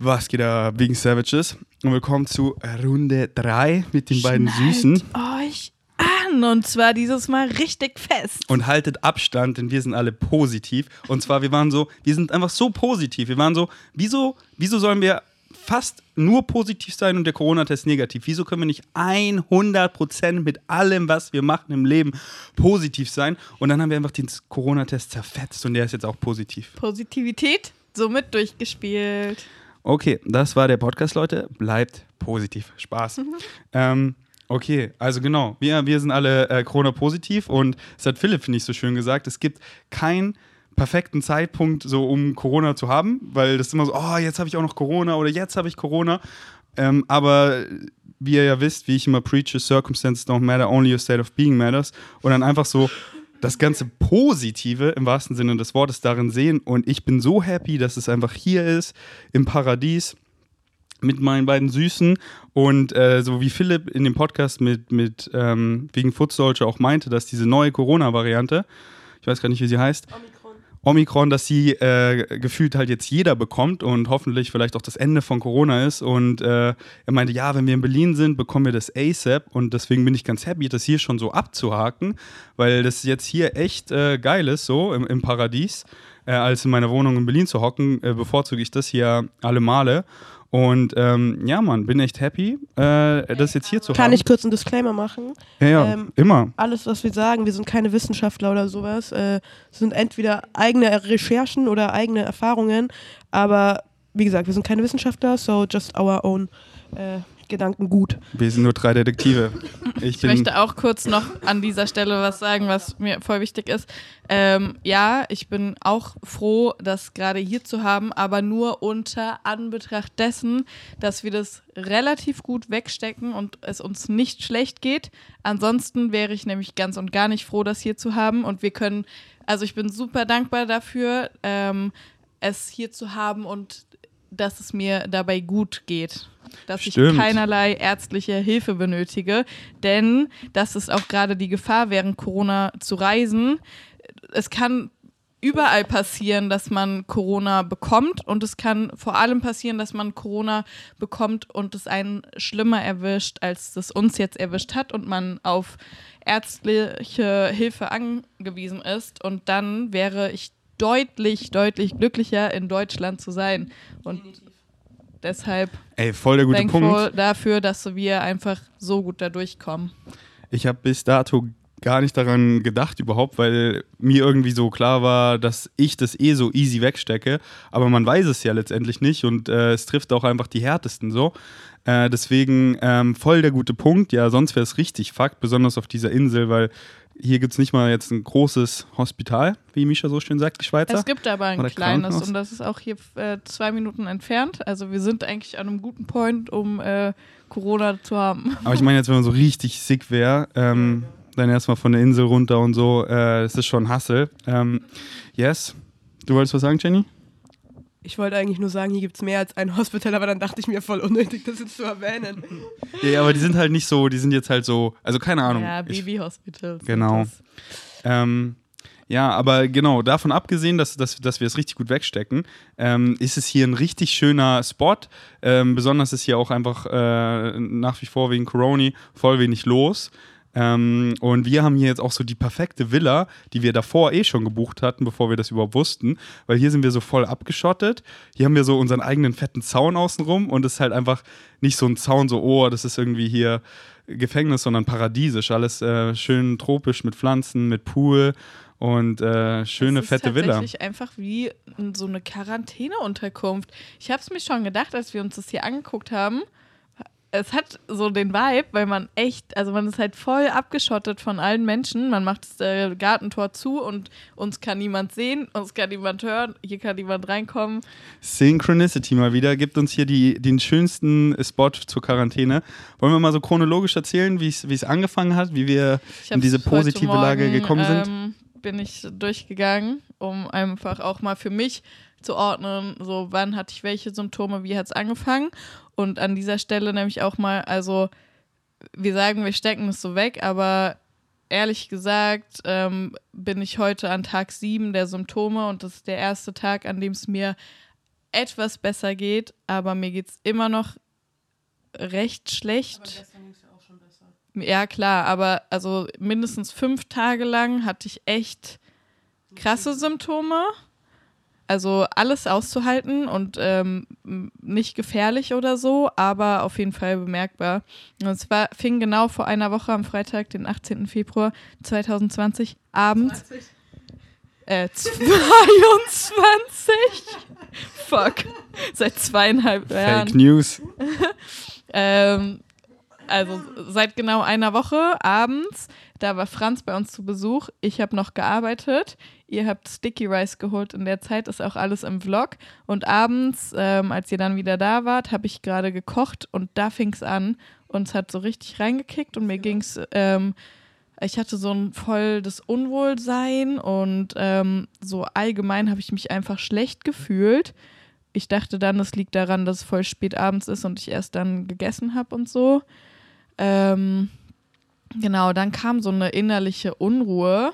Was geht da, wegen Savages? Und willkommen zu Runde 3 mit den beiden Süßen. euch an und zwar dieses Mal richtig fest. Und haltet Abstand, denn wir sind alle positiv. Und zwar, wir waren so, wir sind einfach so positiv. Wir waren so, wieso, wieso sollen wir fast nur positiv sein und der Corona-Test negativ? Wieso können wir nicht 100% mit allem, was wir machen im Leben, positiv sein? Und dann haben wir einfach den Corona-Test zerfetzt und der ist jetzt auch positiv. Positivität somit durchgespielt. Okay, das war der Podcast, Leute. Bleibt positiv. Spaß. ähm, okay, also genau. Wir, wir sind alle äh, Corona-positiv und es hat Philipp, finde ich, so schön gesagt. Es gibt keinen perfekten Zeitpunkt, so um Corona zu haben, weil das ist immer so, oh, jetzt habe ich auch noch Corona oder jetzt habe ich Corona. Ähm, aber wie ihr ja wisst, wie ich immer preache, circumstances don't matter, only your state of being matters. Und dann einfach so das ganze Positive im wahrsten Sinne des Wortes darin sehen. Und ich bin so happy, dass es einfach hier ist, im Paradies, mit meinen beiden Süßen. Und äh, so wie Philipp in dem Podcast mit, mit ähm, wegen Soldier auch meinte, dass diese neue Corona-Variante, ich weiß gar nicht, wie sie heißt, Omikron, dass sie äh, gefühlt halt jetzt jeder bekommt und hoffentlich vielleicht auch das Ende von Corona ist. Und äh, er meinte, ja, wenn wir in Berlin sind, bekommen wir das ASAP. Und deswegen bin ich ganz happy, das hier schon so abzuhaken, weil das jetzt hier echt äh, geil ist, so im, im Paradies. Äh, als in meiner Wohnung in Berlin zu hocken, äh, bevorzuge ich das hier alle Male. Und ähm, ja, Mann, bin echt happy, äh, das jetzt hier zu Kann haben. ich kurz einen Disclaimer machen? Ja, ja, Ähm, immer. Alles, was wir sagen, wir sind keine Wissenschaftler oder sowas, äh, sind entweder eigene Recherchen oder eigene Erfahrungen, aber wie gesagt, wir sind keine Wissenschaftler, so just our own äh, Gedanken gut. Wir sind nur drei Detektive. Ich Ich möchte auch kurz noch an dieser Stelle was sagen, was mir voll wichtig ist. Ähm, ja, ich bin auch froh, das gerade hier zu haben, aber nur unter Anbetracht dessen, dass wir das relativ gut wegstecken und es uns nicht schlecht geht. Ansonsten wäre ich nämlich ganz und gar nicht froh, das hier zu haben. Und wir können, also ich bin super dankbar dafür, ähm, es hier zu haben und dass es mir dabei gut geht. Dass Stimmt. ich keinerlei ärztliche Hilfe benötige. Denn das ist auch gerade die Gefahr, während Corona zu reisen. Es kann überall passieren, dass man Corona bekommt und es kann vor allem passieren, dass man Corona bekommt und es einen schlimmer erwischt, als es uns jetzt erwischt hat und man auf ärztliche Hilfe angewiesen ist und dann wäre ich deutlich, deutlich glücklicher in Deutschland zu sein und deshalb ey, voll der gute Punkt. dafür, dass wir einfach so gut da durchkommen. Ich habe bis dato gar nicht daran gedacht überhaupt, weil mir irgendwie so klar war, dass ich das eh so easy wegstecke. Aber man weiß es ja letztendlich nicht und äh, es trifft auch einfach die härtesten so. Äh, deswegen ähm, voll der gute Punkt. Ja, sonst wäre es richtig Fakt, besonders auf dieser Insel, weil hier gibt es nicht mal jetzt ein großes Hospital, wie Misha so schön sagt, die Schweizer. Es gibt aber ein kleines und das ist auch hier äh, zwei Minuten entfernt. Also wir sind eigentlich an einem guten Point, um äh, Corona zu haben. Aber ich meine jetzt, wenn man so richtig sick wäre, ähm, dann erstmal von der Insel runter und so, äh, das ist schon Hassel. Ähm, yes. Du wolltest was sagen, Jenny? Ich wollte eigentlich nur sagen, hier gibt es mehr als ein Hospital, aber dann dachte ich mir voll unnötig, das jetzt zu erwähnen. Ja, ja, aber die sind halt nicht so, die sind jetzt halt so, also keine Ahnung. Ja, Babyhospitals. Genau. Ähm, ja, aber genau, davon abgesehen, dass, dass, dass wir es richtig gut wegstecken, ähm, ist es hier ein richtig schöner Spot. Ähm, besonders ist hier auch einfach äh, nach wie vor wegen Corona voll wenig los. Ähm, und wir haben hier jetzt auch so die perfekte Villa, die wir davor eh schon gebucht hatten, bevor wir das überhaupt wussten. Weil hier sind wir so voll abgeschottet. Hier haben wir so unseren eigenen fetten Zaun außenrum und es ist halt einfach nicht so ein Zaun, so, oh, das ist irgendwie hier Gefängnis, sondern paradiesisch. Alles äh, schön tropisch mit Pflanzen, mit Pool und äh, schöne ist fette Villa. tatsächlich einfach wie so eine Quarantäneunterkunft. Ich habe es mir schon gedacht, als wir uns das hier angeguckt haben. Es hat so den Vibe, weil man echt, also man ist halt voll abgeschottet von allen Menschen. Man macht das äh, Gartentor zu und uns kann niemand sehen, uns kann niemand hören, hier kann niemand reinkommen. Synchronicity mal wieder gibt uns hier die, den schönsten Spot zur Quarantäne. Wollen wir mal so chronologisch erzählen, wie es angefangen hat, wie wir in diese positive Lage Morgen, gekommen sind? Ähm, bin ich durchgegangen, um einfach auch mal für mich zu ordnen, so wann hatte ich welche Symptome, wie hat es angefangen. Und an dieser Stelle nämlich auch mal, also wir sagen, wir stecken es so weg, aber ehrlich gesagt ähm, bin ich heute an Tag sieben der Symptome und das ist der erste Tag, an dem es mir etwas besser geht, aber mir geht es immer noch recht schlecht. Ja, klar, aber also mindestens fünf Tage lang hatte ich echt krasse Symptome. Also alles auszuhalten und ähm, nicht gefährlich oder so, aber auf jeden Fall bemerkbar. Und es war, fing genau vor einer Woche am Freitag, den 18. Februar 2020, abends. Äh, 22? Fuck. Seit zweieinhalb Jahren. Fake News. Ähm, also seit genau einer Woche abends, da war Franz bei uns zu Besuch. Ich habe noch gearbeitet. Ihr habt Sticky Rice geholt in der Zeit, ist auch alles im Vlog. Und abends, ähm, als ihr dann wieder da wart, habe ich gerade gekocht und da fing es an. Und es hat so richtig reingekickt und mir ging es, ähm, ich hatte so ein voll das Unwohlsein und ähm, so allgemein habe ich mich einfach schlecht gefühlt ich dachte dann, es liegt daran, dass es voll spät abends ist und ich erst dann gegessen habe und so. Ähm, genau, dann kam so eine innerliche Unruhe.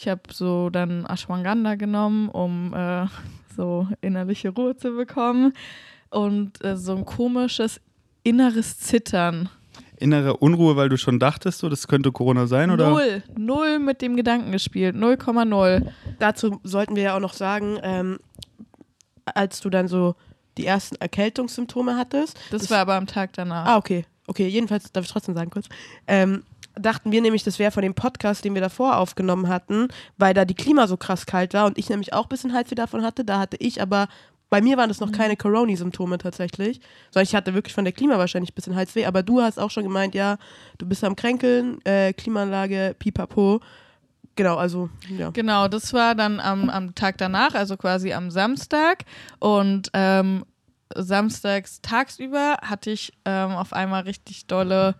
Ich habe so dann Ashwagandha genommen, um äh, so innerliche Ruhe zu bekommen. Und äh, so ein komisches inneres Zittern. Innere Unruhe, weil du schon dachtest, so, das könnte Corona sein, oder? Null. Null mit dem Gedanken gespielt. 0,0. Dazu sollten wir ja auch noch sagen, ähm, als du dann so die ersten Erkältungssymptome hattest. Das, war aber am Tag danach. Ah, okay. Okay, jedenfalls darf ich trotzdem sagen kurz. Ähm, dachten wir nämlich, das wäre von dem Podcast, den wir davor aufgenommen hatten, weil da die Klima so krass kalt war und ich nämlich auch ein bisschen Halsweh davon hatte. Da hatte ich aber, bei mir waren das noch keine Corona-Symptome tatsächlich, sondern ich hatte wirklich von der Klima wahrscheinlich ein bisschen Halsweh. Aber du hast auch schon gemeint, ja, du bist am Kränkeln, äh, Klimaanlage, pipapo. Genau, also, ja. Genau, das war dann am, am Tag danach, also quasi am Samstag. Und ähm, samstags tagsüber hatte ich ähm, auf einmal richtig dolle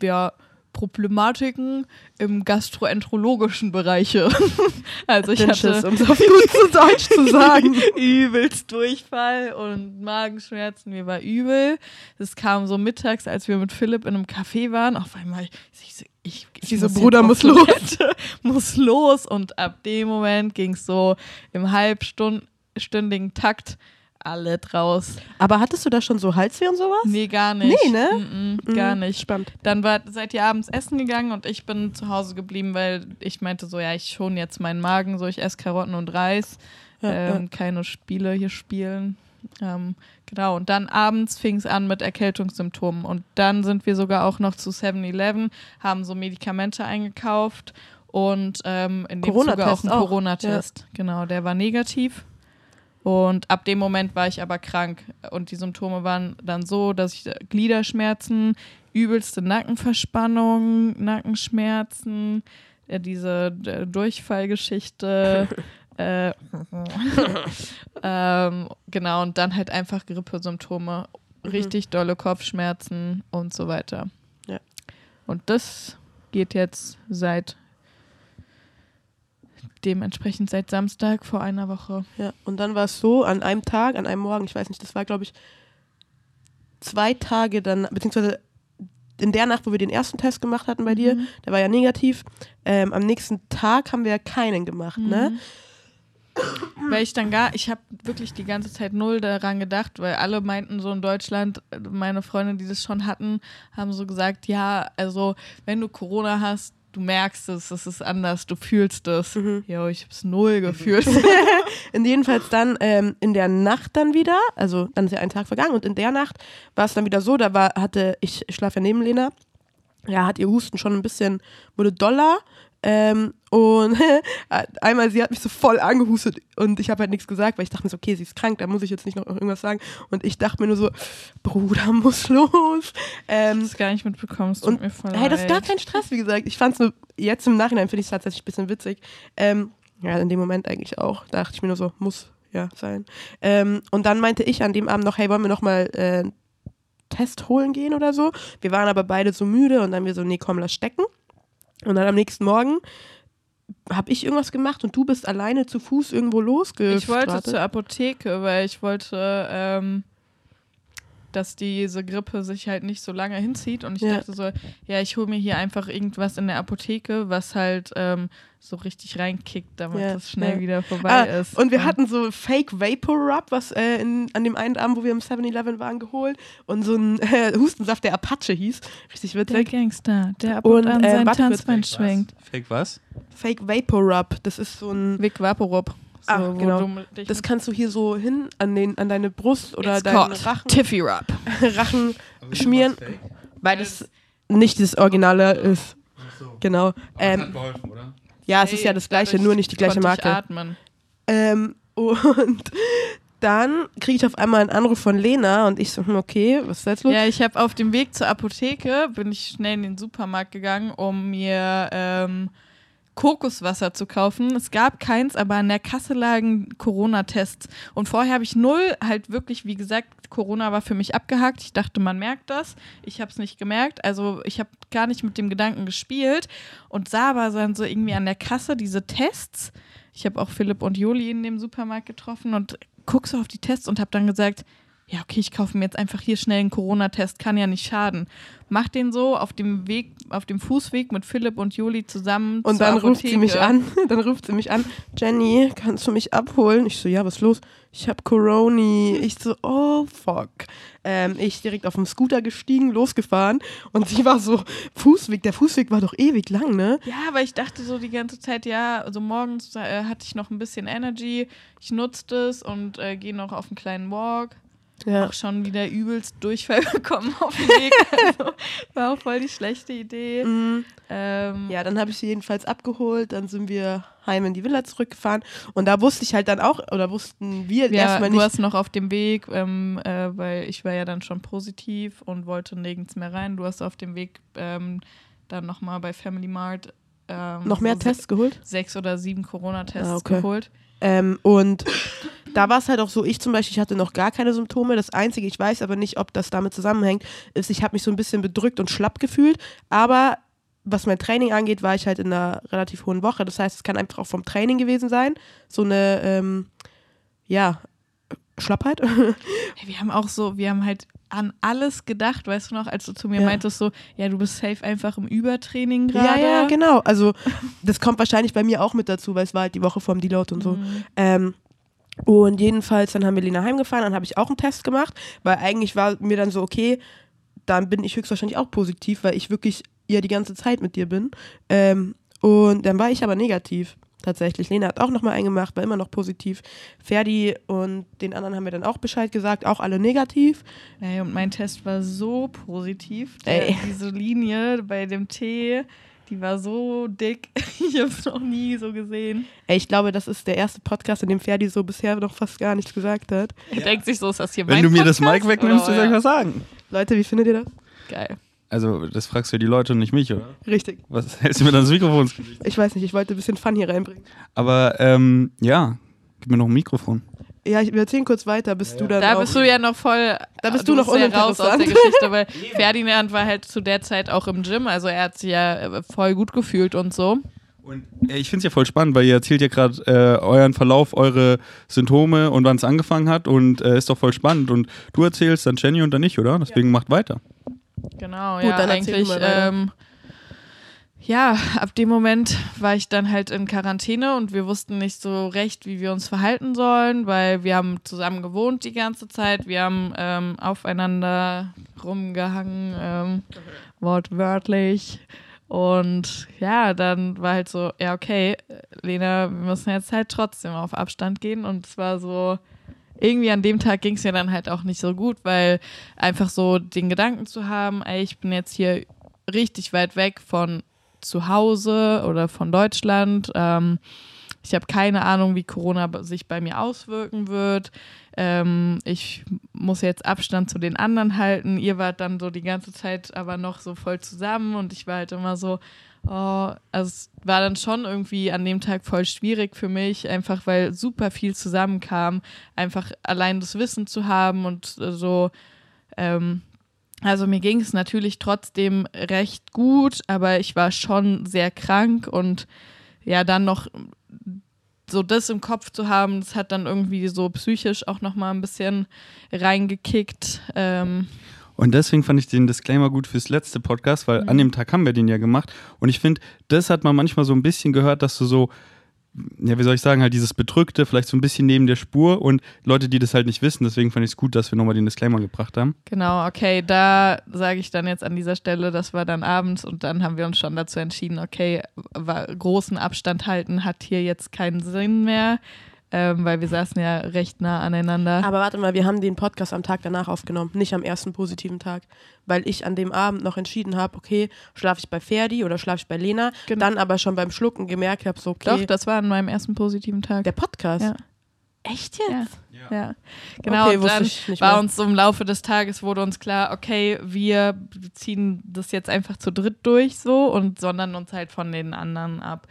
ja, Problematiken im gastroenterologischen Bereiche. also ich Dünnschiss, hatte um es auf gut zu Deutsch zu sagen. übelst Durchfall und Magenschmerzen, mir war übel. Es kam so mittags, als wir mit Philipp in einem Café waren, auf einmal, ich, so, ich, ich so, muss Bruder, muss los. Muss los. Und ab dem Moment ging es so im halbstündigen Takt alle draus. Aber hattest du da schon so Halsweh und sowas? Nee, gar nicht. Nee, ne? Mm -mm, gar Mhm, nicht. Spannend. Dann war, seid ihr abends essen gegangen und ich bin zu Hause geblieben, weil ich meinte so, ja, ich schon jetzt meinen Magen, so ich esse Karotten und Reis, Ja, ähm, keine Spiele hier spielen. Ähm, genau, und dann abends fing es an mit Erkältungssymptomen und dann sind wir sogar auch noch zu 7-Eleven, haben so Medikamente eingekauft und ähm, in dem Zuge auch einen Corona-Test. Genau, der war negativ. Und ab dem Moment war ich aber krank. Und die Symptome waren dann so, dass ich äh, Gliederschmerzen, übelste Nackenverspannung, Nackenschmerzen, äh, diese äh, Durchfallgeschichte. äh, ähm, genau, und dann halt einfach Grippesymptome, richtig dolle Kopfschmerzen und so weiter. Ja. Und das geht jetzt seit dementsprechend seit Samstag vor einer Woche. Ja, und dann war es so, an einem Tag, an einem Morgen, ich weiß nicht, das war, glaube ich, zwei Tage dann, beziehungsweise in der Nacht, wo wir den ersten Test gemacht hatten bei dir, Mhm. der war ja negativ. Ähm, am nächsten Tag haben wir ja keinen gemacht, ne? Mhm. Weil ich dann gar, ich habe wirklich die ganze Zeit null daran gedacht, weil alle meinten so in Deutschland, meine Freunde, die das schon hatten, haben so gesagt, ja, also wenn du Corona hast, du merkst es, es ist anders, du fühlst es. Mhm. Jo, ich hab's null gefühlt. Und jedenfalls dann ähm, in der Nacht dann wieder, also dann ist ja ein Tag vergangen und in der Nacht war es dann wieder so, da war, hatte, ich, ich schlafe ja neben Lena, ja, hat ihr Husten schon ein bisschen, wurde doller. Ähm, und einmal, sie hat mich so voll angehustet und ich habe halt nichts gesagt, weil ich dachte mir so, okay, sie ist krank, da muss ich jetzt nicht noch irgendwas sagen. Und ich dachte mir nur so, Bruder, muss los. Ähm, das gar nicht mitbekommen, Und- mir voll Hey, das ist gar kein Stress, wie gesagt. Ich fand es nur, jetzt im Nachhinein finde ich es tatsächlich ein bisschen witzig. Ähm, ja, in dem Moment eigentlich auch. Da dachte ich mir nur so, muss ja sein. Ähm, und dann meinte ich an dem Abend noch, hey, wollen wir noch mal äh, einen Test holen gehen oder so? Wir waren aber beide so müde und dann wir so, nee, komm, lass stecken. Und dann am nächsten Morgen habe ich irgendwas gemacht und du bist alleine zu Fuß irgendwo losgefahren. Ich wollte zur Apotheke, weil ich wollte ähm, dass diese Grippe sich halt nicht so lange hinzieht. Und ich Ja. dachte so, ja, ich hole mir hier einfach irgendwas in der Apotheke, was halt ähm, so richtig reinkickt, damit Ja, es schnell ja. wieder vorbei Ah, ist. und wir Ja. hatten so Fake Vapor Rub, was äh, in, an dem einen Abend, wo wir im 7-Eleven waren, geholt. Und so ein äh, Hustensaft, der Apache hieß. Richtig der witzig. Gangster, der ab Und, und, an äh, sein Tanzbein Was? schwenkt. Fake was? Fake Vapor Rub. Das ist so ein. Vic Vaporub. So, Ah, genau. du mit- dich Das kannst du hier so hin an, den, an deine Brust oder It's deinen Rachen, Tiffy Rub. Rachen schmieren, weil das nicht das Originale ist. Genau. Ähm, geholfen, oder? ja, es ist ja das gleiche, nur nicht die gleiche Marke. atmen. Ähm, und dann kriege ich auf einmal einen Anruf von Lena und ich so, hm, okay, was ist jetzt los? Ja, ich habe auf dem Weg zur Apotheke, bin ich schnell in den Supermarkt gegangen, um mir ähm, Kokoswasser zu kaufen. Es gab keins, aber an der Kasse lagen Corona-Tests. Und vorher habe ich null, halt wirklich, wie gesagt, Corona war für mich abgehakt. Ich dachte, man merkt das. Ich habe es nicht gemerkt. Also ich habe gar nicht mit dem Gedanken gespielt und sah aber dann so irgendwie an der Kasse diese Tests. Ich habe auch Philipp und Joli in dem Supermarkt getroffen und guck so auf die Tests und habe dann gesagt, ja, okay, ich kaufe mir jetzt einfach hier schnell einen Corona-Test, kann ja nicht schaden. Mach den so auf dem Weg, auf dem Fußweg mit Philipp und Juli zusammen. Und dann ruft sie Apotheke. mich an. Dann ruft sie mich an. Jenny, kannst du mich abholen? Ich so, ja, was ist los? Ich hab Coroni. Ich so, oh fuck. Ähm, ich direkt auf dem Scooter gestiegen, losgefahren und sie war so, Fußweg, der Fußweg war doch ewig lang, ne? Ja, aber ich dachte so die ganze Zeit, ja, also morgens äh, hatte ich noch ein bisschen Energy, ich nutze es und äh, gehe noch auf einen kleinen Walk. Ja. Auch schon wieder übelst Durchfall bekommen auf dem Weg. Also, war auch voll die schlechte Idee. Mhm. Ähm, Ja, dann habe ich sie jedenfalls abgeholt, dann sind wir heim in die Villa zurückgefahren und da wusste ich halt dann auch, oder wussten wir Ja, erstmal du nicht, hast noch auf dem Weg, ähm, äh, weil ich war ja dann schon positiv und wollte nirgends mehr rein. Du hast auf dem Weg ähm, dann nochmal bei Family Mart ähm, noch mehr so Tests geholt. se- Sechs oder sieben Corona-Tests Ah, okay. geholt. Ähm, und da war es halt auch so, ich zum Beispiel, ich hatte noch gar keine Symptome. Das Einzige, ich weiß aber nicht, ob das damit zusammenhängt, ist, ich habe mich so ein bisschen bedrückt und schlapp gefühlt. Aber was mein Training angeht, war ich halt in einer relativ hohen Woche. Das heißt, es kann einfach auch vom Training gewesen sein. So eine, ähm, ja, Schlappheit. Hey, wir haben auch so, wir haben halt an alles gedacht, weißt du noch, als du zu mir Ja. meintest so, ja, du bist safe einfach im Übertraining ja, gerade. ja, genau. Also, das kommt wahrscheinlich bei mir auch mit dazu, weil es war halt die Woche vorm Deload und so. Mhm. Ähm, und jedenfalls, dann haben wir Lena heimgefahren, dann habe ich auch einen Test gemacht, weil eigentlich war mir dann so, okay, dann bin ich höchstwahrscheinlich auch positiv, weil ich wirklich ja die ganze Zeit mit dir bin. Ähm, und dann war ich aber negativ, tatsächlich. Lena hat auch nochmal einen gemacht, war immer noch positiv. Ferdi und den anderen haben wir dann auch Bescheid gesagt, auch alle negativ. Ey, und mein Test war so positiv. Der, Ey. Diese Linie bei dem Tee, die war so dick. Ich habe es noch nie so gesehen. Ey, ich glaube, das ist der erste Podcast, in dem Ferdi so bisher noch fast gar nichts gesagt hat. Er denkt sich so, ist das hier Wenn mein du mir das Podcast? Mic wegnimmst, Oder soll ich was sagen. Leute, wie findet ihr das? Geil. Also, das fragst du die Leute und nicht mich, oder? Richtig. Was hältst du mir dann das Mikrofon ins Gesicht? Ich weiß nicht, ich wollte ein bisschen Fun hier reinbringen. Aber, ähm, ja, gib mir noch ein Mikrofon. Ja, ich, wir erzählen kurz weiter, bis du dann Da auch bist du ja noch voll. Da bist du noch ja raus aus der uninteressant. Geschichte, weil Ferdinand war halt zu der Zeit auch im Gym, also er hat sich ja äh, voll gut gefühlt und so. Und äh, ich finde es ja voll spannend, weil ihr erzählt ja gerade äh, euren Verlauf, eure Symptome und wann es angefangen hat und äh, ist doch voll spannend. Und du erzählst dann Jenny und dann ich, oder? Deswegen macht weiter. Genau, Gut, ja, dann eigentlich. Ähm, ja, ab dem Moment war ich dann halt in Quarantäne und wir wussten nicht so recht, wie wir uns verhalten sollen, weil wir haben zusammen gewohnt die ganze Zeit, wir haben ähm, aufeinander rumgehangen, ähm, wortwörtlich. Und ja, dann war halt so, ja, okay, Lena, wir müssen jetzt halt trotzdem auf Abstand gehen. Und es war so, irgendwie an dem Tag ging es mir dann halt auch nicht so gut, weil einfach so den Gedanken zu haben, ey, ich bin jetzt hier richtig weit weg von zu Hause oder von Deutschland. Ähm, ich habe keine Ahnung, wie Corona sich bei mir auswirken wird. Ähm, ich muss jetzt Abstand zu den anderen halten. Ihr wart dann so die ganze Zeit aber noch so voll zusammen und ich war halt immer so, oh, also es war dann schon irgendwie an dem Tag voll schwierig für mich, einfach weil super viel zusammenkam. Einfach allein das Wissen zu haben und äh, so, ähm, also mir ging es natürlich trotzdem recht gut, aber ich war schon sehr krank und ja, dann noch so das im Kopf zu haben, das hat dann irgendwie so psychisch auch nochmal ein bisschen reingekickt. Ähm, Und deswegen fand ich den Disclaimer gut fürs letzte Podcast, weil Mhm. an dem Tag haben wir den ja gemacht. Und ich finde, das hat man manchmal so ein bisschen gehört, dass du so, ja, wie soll ich sagen, halt dieses Bedrückte, vielleicht so ein bisschen neben der Spur und Leute, die das halt nicht wissen. Deswegen fand ich es gut, dass wir nochmal den Disclaimer gebracht haben. Genau, okay, da sage ich dann jetzt an dieser Stelle, das war dann abends und dann haben wir uns schon dazu entschieden, okay, großen Abstand halten hat hier jetzt keinen Sinn mehr, ähm, weil wir saßen ja recht nah aneinander. Aber warte mal, wir haben den Podcast am Tag danach aufgenommen, nicht am ersten positiven Tag. Weil ich an dem Abend noch entschieden habe, okay, schlafe ich bei Ferdi oder schlafe ich bei Lena. Genau. Dann aber schon beim Schlucken gemerkt habe, so, okay, Doch, das war an meinem ersten positiven Tag. der Podcast. Ja. Echt Ja. Jetzt? Ja, genau. Okay, und dann war uns so im Laufe des Tages wurde uns klar, okay, wir ziehen das jetzt einfach zu dritt durch so und sondern uns halt von den anderen ab.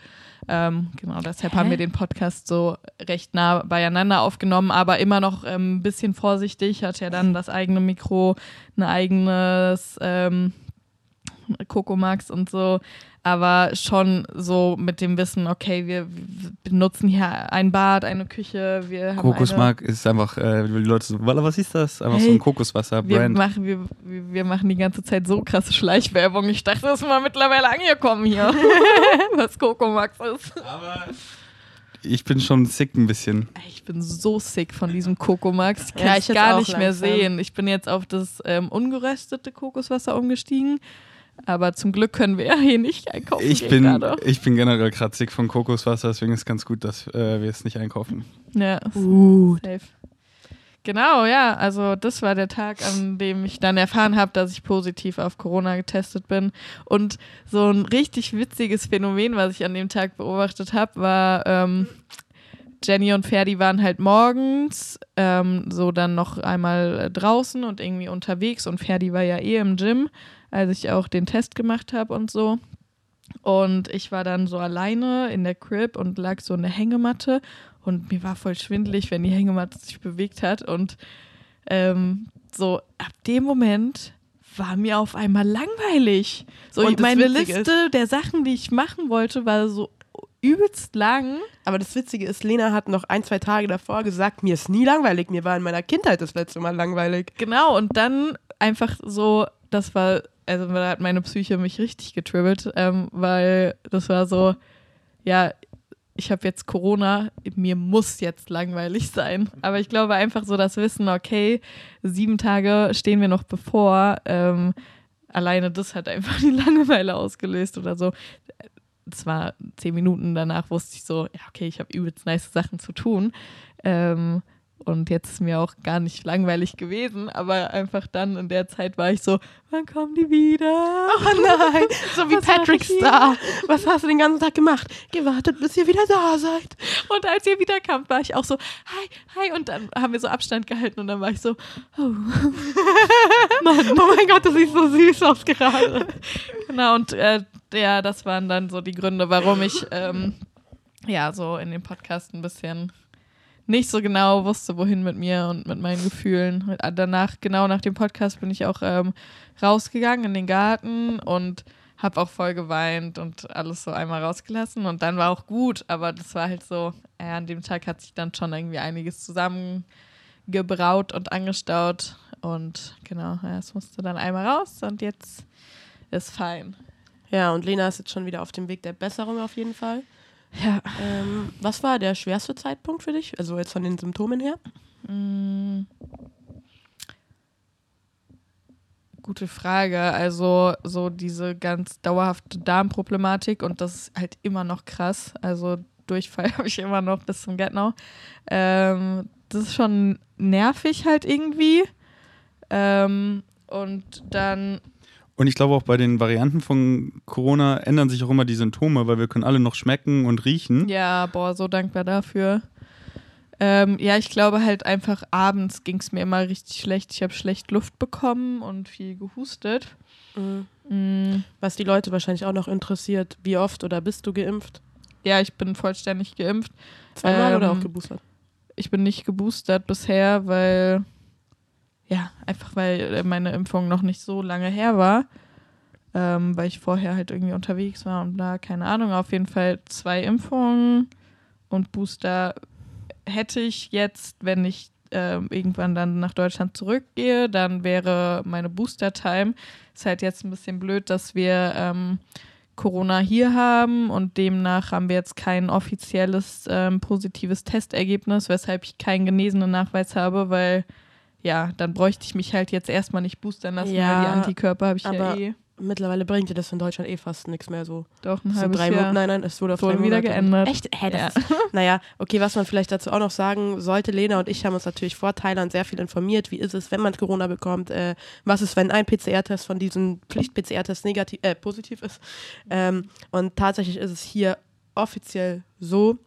Ähm, genau, deshalb Hä? haben wir den Podcast so recht nah beieinander aufgenommen, aber immer noch ähm, ein bisschen vorsichtig. Hat ja dann das eigene Mikro, ein eigenes ähm, Kokomax und so. Aber schon so mit dem Wissen, okay, wir, benutzen hier ein Bad, eine Küche, wir haben eine, Kokosmark ist einfach, äh, die Leute so, was ist das? Einfach so Hey, ein Kokoswasser, wir machen, wir, wir machen die ganze Zeit so krasse Schleichwerbung. Ich dachte, das ist mal mittlerweile angekommen hier, was Kokomax ist. Aber ich bin schon sick ein bisschen. Ich bin so sick von diesem Kokomax. Ich kann Ja, es ich gar nicht mehr langsam. sehen. Ich bin jetzt auf das ähm, ungeröstete Kokoswasser umgestiegen. Aber zum Glück können wir ja hier nicht einkaufen. Ich gehen bin, gerade. ich bin generell gerade sick von Kokoswasser, deswegen ist es ganz gut, dass äh, wir es nicht einkaufen. Ja, Uh. safe. Genau, ja. Also das war der Tag, an dem ich dann erfahren habe, dass ich positiv auf Corona getestet bin. Und so ein richtig witziges Phänomen, was ich an dem Tag beobachtet habe, war, ähm, Jenny und Ferdi waren halt morgens ähm, so dann noch einmal äh, draußen und irgendwie unterwegs und Ferdi war ja eh im Gym, als ich auch den Test gemacht habe und so. Und ich war dann so alleine in der Crib und lag so in der Hängematte und mir war voll schwindelig, wenn die Hängematte sich bewegt hat. Und ähm, so ab dem Moment war mir auf einmal langweilig. So meine Witzige Liste der Sachen, die ich machen wollte, war so übelst lang. Aber das Witzige ist, Lena hat noch ein, zwei Tage davor gesagt, mir ist nie langweilig. Mir war in meiner Kindheit das letzte Mal langweilig. Genau, und dann einfach so, das war, also da hat meine Psyche mich richtig getribbelt, ähm, weil das war so, ja, ich habe jetzt Corona, mir muss jetzt langweilig sein. Aber ich glaube einfach so das Wissen, okay, sieben Tage stehen wir noch bevor, ähm, alleine das hat einfach die Langeweile ausgelöst oder so. Es war zehn Minuten danach, wusste ich so, ja, okay, ich habe übelst nice Sachen zu tun. Ähm, und jetzt ist mir auch gar nicht langweilig gewesen, aber einfach dann in der Zeit war ich so, wann kommen die wieder? Oh nein, so wie Was Patrick? Star. Was hast du den ganzen Tag gemacht? Gewartet, bis ihr wieder da seid. Und als ihr wiederkamt, war ich auch so, hi, hi. Und dann haben wir so Abstand gehalten und dann war ich so, oh. Mann, oh mein Gott, du siehst so süß aus gerade. Genau, und äh, ja, das waren dann so die Gründe, warum ich ähm, ja so in dem Podcast ein bisschen nicht so genau wusste, wohin mit mir und mit meinen Gefühlen. Danach, genau nach dem Podcast, bin ich auch ähm, rausgegangen in den Garten und habe auch voll geweint und alles so einmal rausgelassen. Und dann war auch gut, aber das war halt so, ja, an dem Tag hat sich dann schon irgendwie einiges zusammengebraut und angestaut. Und genau, ja, es musste dann einmal raus und jetzt ist fein. Ja, und Lena ist jetzt schon wieder auf dem Weg der Besserung auf jeden Fall. Ja. Ähm, was war der schwerste Zeitpunkt für dich? Also jetzt von den Symptomen her? Mm. Gute Frage. Also so diese ganz dauerhafte Darmproblematik und das ist halt immer noch krass. Also Durchfall habe ich immer noch bis zum Get Now. Ähm, das ist schon nervig halt irgendwie. Ähm, und dann Und ich glaube auch bei den Varianten von Corona ändern sich auch immer die Symptome, weil wir können alle noch schmecken und riechen. Ja, boah, so dankbar dafür. Ähm, ja, ich glaube halt einfach abends ging es mir immer richtig schlecht. Ich habe schlecht Luft bekommen und viel gehustet. Mm, Was die Leute wahrscheinlich auch noch interessiert, wie oft oder bist du geimpft? ja, ich bin vollständig geimpft. Zweimal Ähm, oder auch geboostert? Ich bin nicht geboostert bisher, weil, ja, einfach weil meine Impfung noch nicht so lange her war. Ähm, weil ich vorher halt irgendwie unterwegs war und bla, keine Ahnung. Auf jeden Fall zwei Impfungen und Booster hätte ich jetzt, wenn ich ähm, irgendwann dann nach Deutschland zurückgehe, dann wäre meine Booster-Time. Ist halt jetzt ein bisschen blöd, dass wir ähm, Corona hier haben und demnach haben wir jetzt kein offizielles ähm, positives Testergebnis, weshalb ich keinen genesenen Nachweis habe, weil ja, dann bräuchte ich mich halt jetzt erstmal nicht boostern lassen, Ja, weil die Antikörper habe ich ja aber eh. Mittlerweile bringt dir das in Deutschland eh fast nichts mehr so. Doch, ein halbes drei Jahr. Monate. Nein, nein, es wurde auf Wurde drei wieder Monate. geändert. Echt? Hä, das Ja. ist, naja, okay, was man vielleicht dazu auch noch sagen sollte, Lena und ich haben uns natürlich vor Thailand sehr viel informiert. Wie ist es, wenn man Corona bekommt? Äh, was ist, wenn ein PCR-Test von diesen Pflicht-PCR-Tests negativ, äh, positiv ist? Ähm, und tatsächlich ist es hier offiziell so,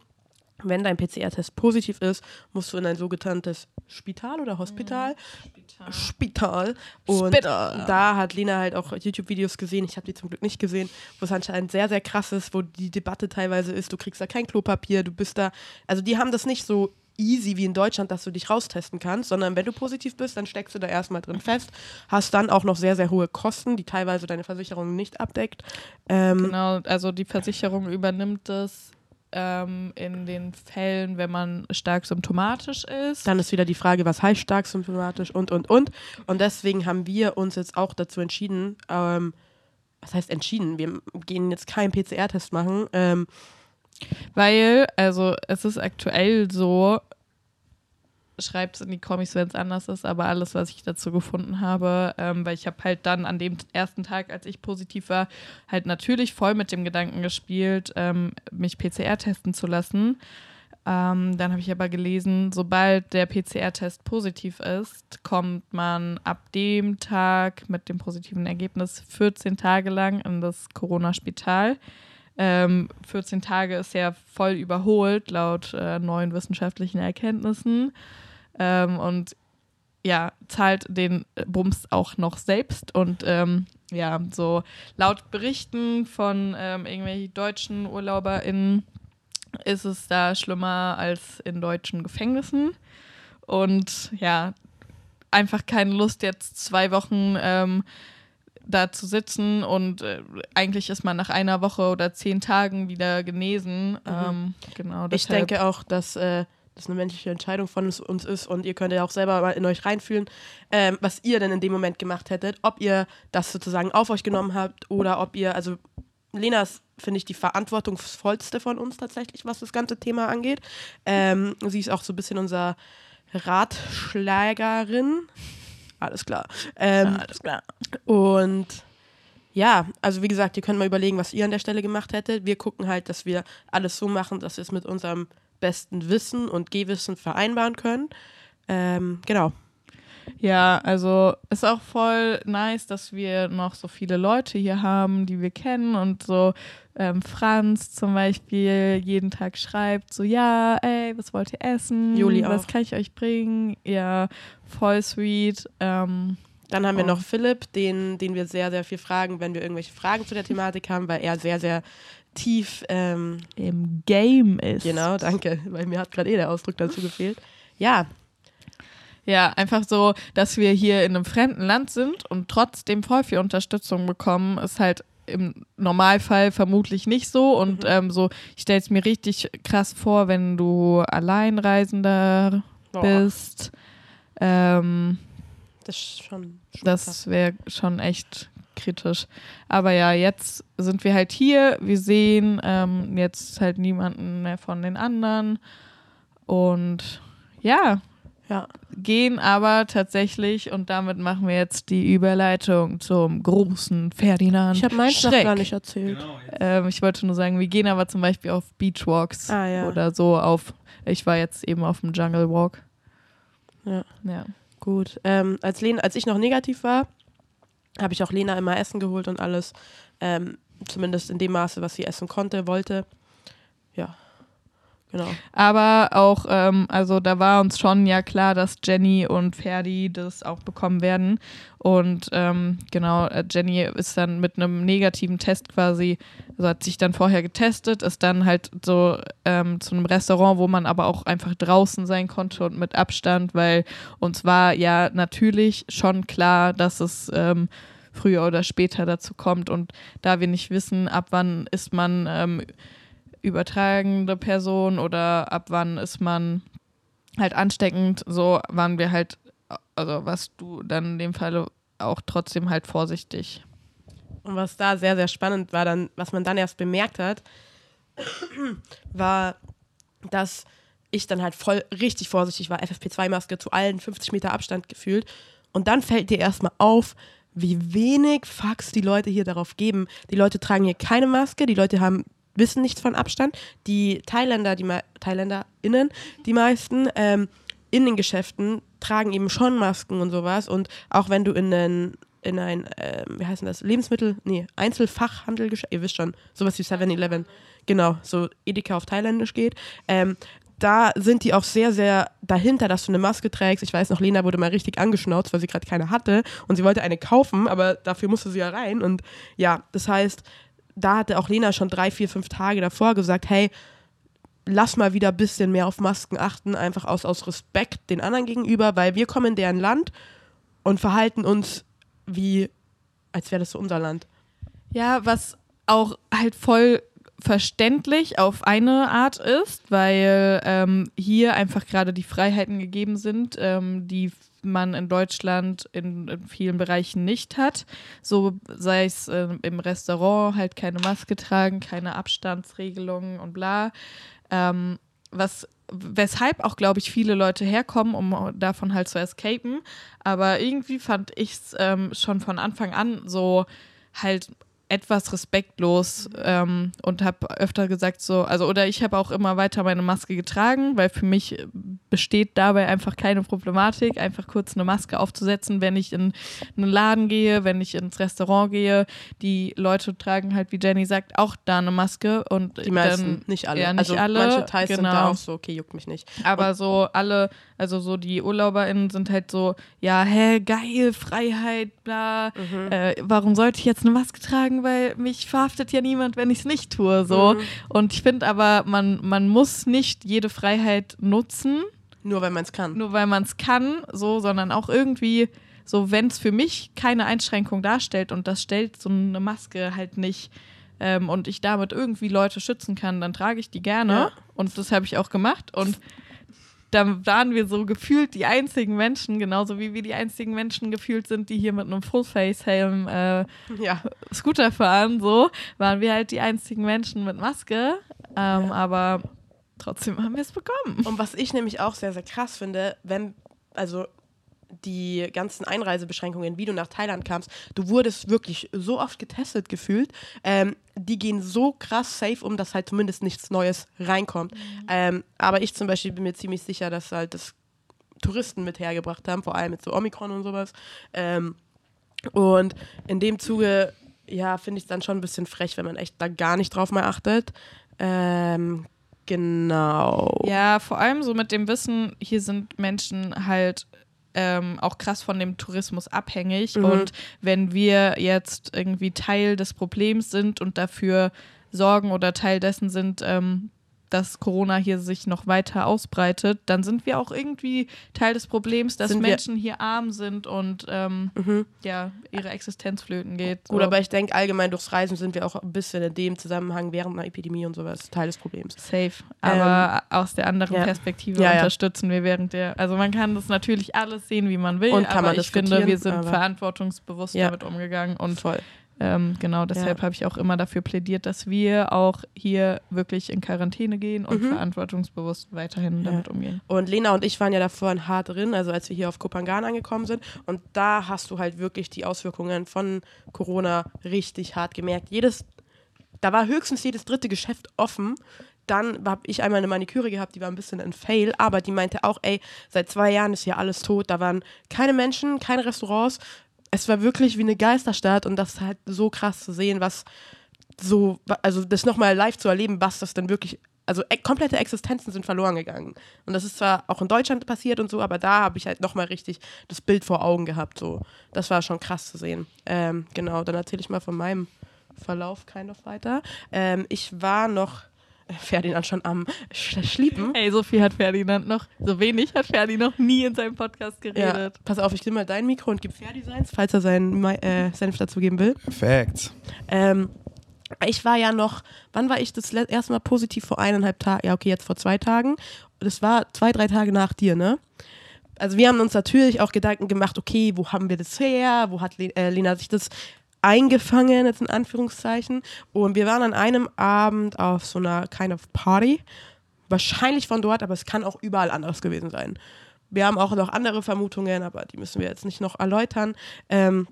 wenn dein PCR-Test positiv ist, musst du in ein sogenanntes Spital oder Hospital. Spital. Und Spital. da hat Lena halt auch YouTube-Videos gesehen. Ich habe die zum Glück nicht gesehen, wo es anscheinend sehr, sehr krass ist, wo die Debatte teilweise ist, du kriegst da kein Klopapier, du bist da. Also die haben das nicht so easy wie in Deutschland, dass du dich raustesten kannst, sondern wenn du positiv bist, dann steckst du da erstmal drin fest, hast dann auch noch sehr, sehr hohe Kosten, die teilweise deine Versicherung nicht abdeckt. Ähm, Genau, also die Versicherung übernimmt das ähm, in den Fällen, wenn man stark symptomatisch ist. Dann ist wieder die Frage, was heißt stark symptomatisch und, und, und. Und deswegen haben wir uns jetzt auch dazu entschieden, ähm, was heißt entschieden? Wir gehen jetzt keinen PCR-Test machen. Ähm, Weil, also es ist aktuell so, schreibt es in die Comics, wenn es anders ist, aber alles, was ich dazu gefunden habe, ähm, weil ich habe halt dann an dem ersten Tag, als ich positiv war, halt natürlich voll mit dem Gedanken gespielt, ähm, mich PCR testen zu lassen. Ähm, dann habe ich aber gelesen, sobald der PCR-Test positiv ist, kommt man ab dem Tag mit dem positiven Ergebnis 14 Tage lang in das Corona-Spital. Ähm, 14 Tage ist ja voll überholt laut äh, neuen wissenschaftlichen Erkenntnissen. Ähm, und ja, zahlt den Bums auch noch selbst. Und ähm, ja, so laut Berichten von ähm, irgendwelchen deutschen UrlauberInnen ist es da schlimmer als in deutschen Gefängnissen. Und ja, einfach keine Lust, jetzt zwei Wochen ähm, da zu sitzen und äh, eigentlich ist man nach einer Woche oder zehn Tagen wieder genesen. Ähm, genau, ich denke auch, dass äh, das eine menschliche Entscheidung von uns, uns ist und ihr könnt ja auch selber mal in euch reinfühlen, ähm, was ihr denn in dem Moment gemacht hättet, ob ihr das sozusagen auf euch genommen habt oder ob ihr, also Lena ist, finde ich, die verantwortungsvollste von uns tatsächlich, was das ganze Thema angeht. Ähm, sie ist auch so ein bisschen unser Ratschlägerin. Alles klar. Ähm, alles klar. und ja, also wie gesagt, ihr könnt mal überlegen, was ihr an der Stelle gemacht hättet. Wir gucken halt, dass wir alles so machen, dass wir es mit unserem besten Wissen und Gehwissen vereinbaren können. Ähm, genau. Ja, also ist auch voll nice, dass wir noch so viele Leute hier haben, die wir kennen und so ähm, Franz zum Beispiel jeden Tag schreibt so, ja, ey, was wollt ihr essen? Juli Was auch. kann ich euch bringen? Ja, voll sweet. Ähm, Dann haben wir Oh. noch Philipp, den, den wir sehr, sehr viel fragen, wenn wir irgendwelche Fragen zu der Thematik haben, weil er sehr, sehr tief, ähm, Im Game ist. genau, danke, weil mir hat gerade eh der Ausdruck dazu gefehlt. Ja, Ja, einfach so, dass wir hier in einem fremden Land sind und trotzdem voll viel Unterstützung bekommen, ist halt im Normalfall vermutlich nicht so. Und ähm, so, ich stelle es mir richtig krass vor, wenn du Alleinreisender Boah, bist. Ähm, das das wäre schon echt kritisch. Aber ja, jetzt sind wir halt hier. Wir sehen ähm, jetzt halt niemanden mehr von den anderen. Und ja, Ja, gehen aber tatsächlich, und damit machen wir jetzt die Überleitung zum großen Ferdinand. ich habe meins noch Schreck. gar nicht erzählt. Genau. Ähm, ich wollte nur sagen, wir gehen aber zum Beispiel auf Beachwalks Ah, ja. oder so auf. Ich war jetzt eben auf dem Jungle Walk. Ja. Ja. Gut. Ähm, als, Lena, als ich noch negativ war, habe ich auch Lena immer Essen geholt und alles. Ähm, zumindest in dem Maße, was sie essen konnte, wollte. Ja. Genau. Aber auch, ähm, also da war uns schon ja klar, dass Jenny und Ferdi das auch bekommen werden. Und ähm, genau, äh, Jenny ist dann mit einem negativen Test quasi, also hat sich dann vorher getestet, ist dann halt so ähm, zu einem Restaurant, wo man aber auch einfach draußen sein konnte und mit Abstand, weil uns war ja natürlich schon klar, dass es ähm, früher oder später dazu kommt. Und da wir nicht wissen, ab wann ist man ähm, übertragende Person oder ab wann ist man halt ansteckend. So waren wir halt, also was du dann in dem Fall auch trotzdem halt vorsichtig. Und was da sehr, sehr spannend war, dann, was man dann erst bemerkt hat, war, dass ich dann halt voll richtig vorsichtig war, FFP2-Maske zu allen 50 Meter Abstand gefühlt. Und dann fällt dir erstmal auf, wie wenig Fax die Leute hier darauf geben. Die Leute tragen hier keine Maske, die Leute haben wissen nichts von Abstand. Die Thailänder, die ThailänderInnen, die meisten, ähm, in den Geschäften tragen eben schon Masken und sowas. Und auch wenn du in einen in ein, äh, wie heißt das, Lebensmittel, nee, Einzelfachhandel, ihr wisst schon, sowas wie 7-Eleven, genau, so Edeka auf Thailändisch geht, ähm, da sind die auch sehr, sehr dahinter, dass du eine Maske trägst. Ich weiß noch, Lena wurde mal richtig angeschnauzt, weil sie gerade keine hatte und sie wollte eine kaufen, aber dafür musste sie ja rein. Und ja, das heißt, da hatte auch Lena schon drei, vier, fünf Tage davor gesagt, hey, lass mal wieder ein bisschen mehr auf Masken achten, einfach aus, aus Respekt den anderen gegenüber, weil wir kommen in deren Land und verhalten uns wie, als wäre das so unser Land. Ja, was auch halt voll verständlich auf eine Art ist, weil ähm, hier einfach gerade die Freiheiten gegeben sind, ähm, die man in Deutschland in, in, vielen Bereichen nicht hat. So sei es äh, im Restaurant halt keine Maske tragen, keine Abstandsregelungen und bla. Ähm, was weshalb auch, glaube ich, viele Leute herkommen, um davon halt zu escapen. Aber irgendwie fand ich es ähm, schon von Anfang an so halt etwas respektlos ähm, und habe öfter gesagt so, also oder ich habe auch immer weiter meine Maske getragen, weil für mich besteht dabei einfach keine Problematik, einfach kurz eine Maske aufzusetzen, wenn ich in einen Laden gehe, wenn ich ins Restaurant gehe. Die Leute tragen halt, wie Jenny sagt, auch da eine Maske und die meisten, dann, nicht alle. Ja, nicht also alle. Manche Teils genau. sind da auch so, okay, juckt mich nicht. Aber und so alle, also so die UrlauberInnen sind halt so, ja, hä, geil, Freiheit, bla. Mhm. Äh, warum sollte ich jetzt eine Maske tragen? weil mich verhaftet ja niemand, wenn ich es nicht tue. So. Mhm. Und ich finde aber, man, man muss nicht jede Freiheit nutzen. Nur weil man es kann. Nur weil man es kann, so, sondern auch irgendwie, so wenn es für mich keine Einschränkung darstellt und das stellt so eine Maske halt nicht ähm, und ich damit irgendwie Leute schützen kann, dann trage ich die gerne. Ja. Und das habe ich auch gemacht. Und da waren wir so gefühlt die einzigen Menschen, genauso wie wir die einzigen Menschen gefühlt sind, die hier mit einem Full-Face-Helm äh, ja. Scooter fahren, so, waren wir halt die einzigen Menschen mit Maske. Ähm, ja. Aber trotzdem haben wir es bekommen. Und was ich nämlich auch sehr, sehr krass finde, wenn, also die ganzen Einreisebeschränkungen, wie du nach Thailand kamst, du wurdest wirklich so oft getestet gefühlt. Ähm, die gehen so krass safe um, dass halt zumindest nichts Neues reinkommt. Mhm. Ähm, aber ich zum Beispiel bin mir ziemlich sicher, dass halt das Touristen mit hergebracht haben, vor allem mit so Omikron und sowas. Ähm, und in dem Zuge, ja, finde ich es dann schon ein bisschen frech, wenn man echt da gar nicht drauf mal achtet. Ähm, genau. Ja, vor allem so mit dem Wissen, hier sind Menschen halt ähm, auch krass von dem Tourismus abhängig. Mhm. Und wenn wir jetzt irgendwie Teil des Problems sind und dafür sorgen oder Teil dessen sind, ähm, dass Corona hier sich noch weiter ausbreitet, dann sind wir auch irgendwie Teil des Problems, dass sind Menschen hier arm sind und ähm, mhm. ja, ihre Existenz flöten geht. So. Gut, aber ich denke, allgemein durchs Reisen sind wir auch ein bisschen in dem Zusammenhang während einer Epidemie und sowas Teil des Problems. Safe. Aber ähm, aus der anderen ja. Perspektive ja, unterstützen wir während der. Also man kann das natürlich alles sehen, wie man will, und kann aber man ich finde, wir sind verantwortungsbewusst ja. damit umgegangen und Voll. Ähm, genau, deshalb ja. habe ich auch immer dafür plädiert, dass wir auch hier wirklich in Quarantäne gehen und mhm. verantwortungsbewusst weiterhin ja. damit umgehen. Und Lena und ich waren ja davor hart drin, also als wir hier auf Kopangan angekommen sind. Und da hast du halt wirklich die Auswirkungen von Corona richtig hart gemerkt. Jedes, da war höchstens jedes dritte Geschäft offen dann habe ich einmal eine Maniküre gehabt, die war ein bisschen ein Fail, aber die meinte auch, ey, seit zwei Jahren ist hier alles tot. Da waren keine Menschen, keine Restaurants, es war wirklich wie eine Geisterstadt und das halt so krass zu sehen, was so, also das nochmal live zu erleben, was das denn wirklich, also e komplette Existenzen sind verloren gegangen. Und das ist zwar auch in Deutschland passiert und so, aber da habe ich halt nochmal richtig das Bild vor Augen gehabt. So. Das war schon krass zu sehen. Ähm, genau, dann erzähle ich mal von meinem Verlauf kind of weiter. Ähm, ich war noch Ferdinand schon am Schliepen. Ey, so viel hat Ferdinand noch, so wenig hat Ferdi noch nie in seinem Podcast geredet. Ja, pass auf, ich nehme mal dein Mikro und gebe Ferdi seins, falls er seinen äh, Senf dazu geben will. Perfekt. Ähm, ich war ja noch, wann war ich das erste Mal positiv? Vor eineinhalb Tagen, ja okay, jetzt vor zwei Tagen. Das war zwei, drei Tage nach dir, ne? Also wir haben uns natürlich auch Gedanken gemacht, okay, wo haben wir das her? Wo hat Le äh, Lena sich das eingefangen, jetzt in Anführungszeichen? Und wir waren an einem Abend auf so einer kind of Party. Wahrscheinlich von dort, aber es kann auch überall anders gewesen sein. Wir haben auch noch andere Vermutungen, aber die müssen wir jetzt nicht noch erläutern. Ähm,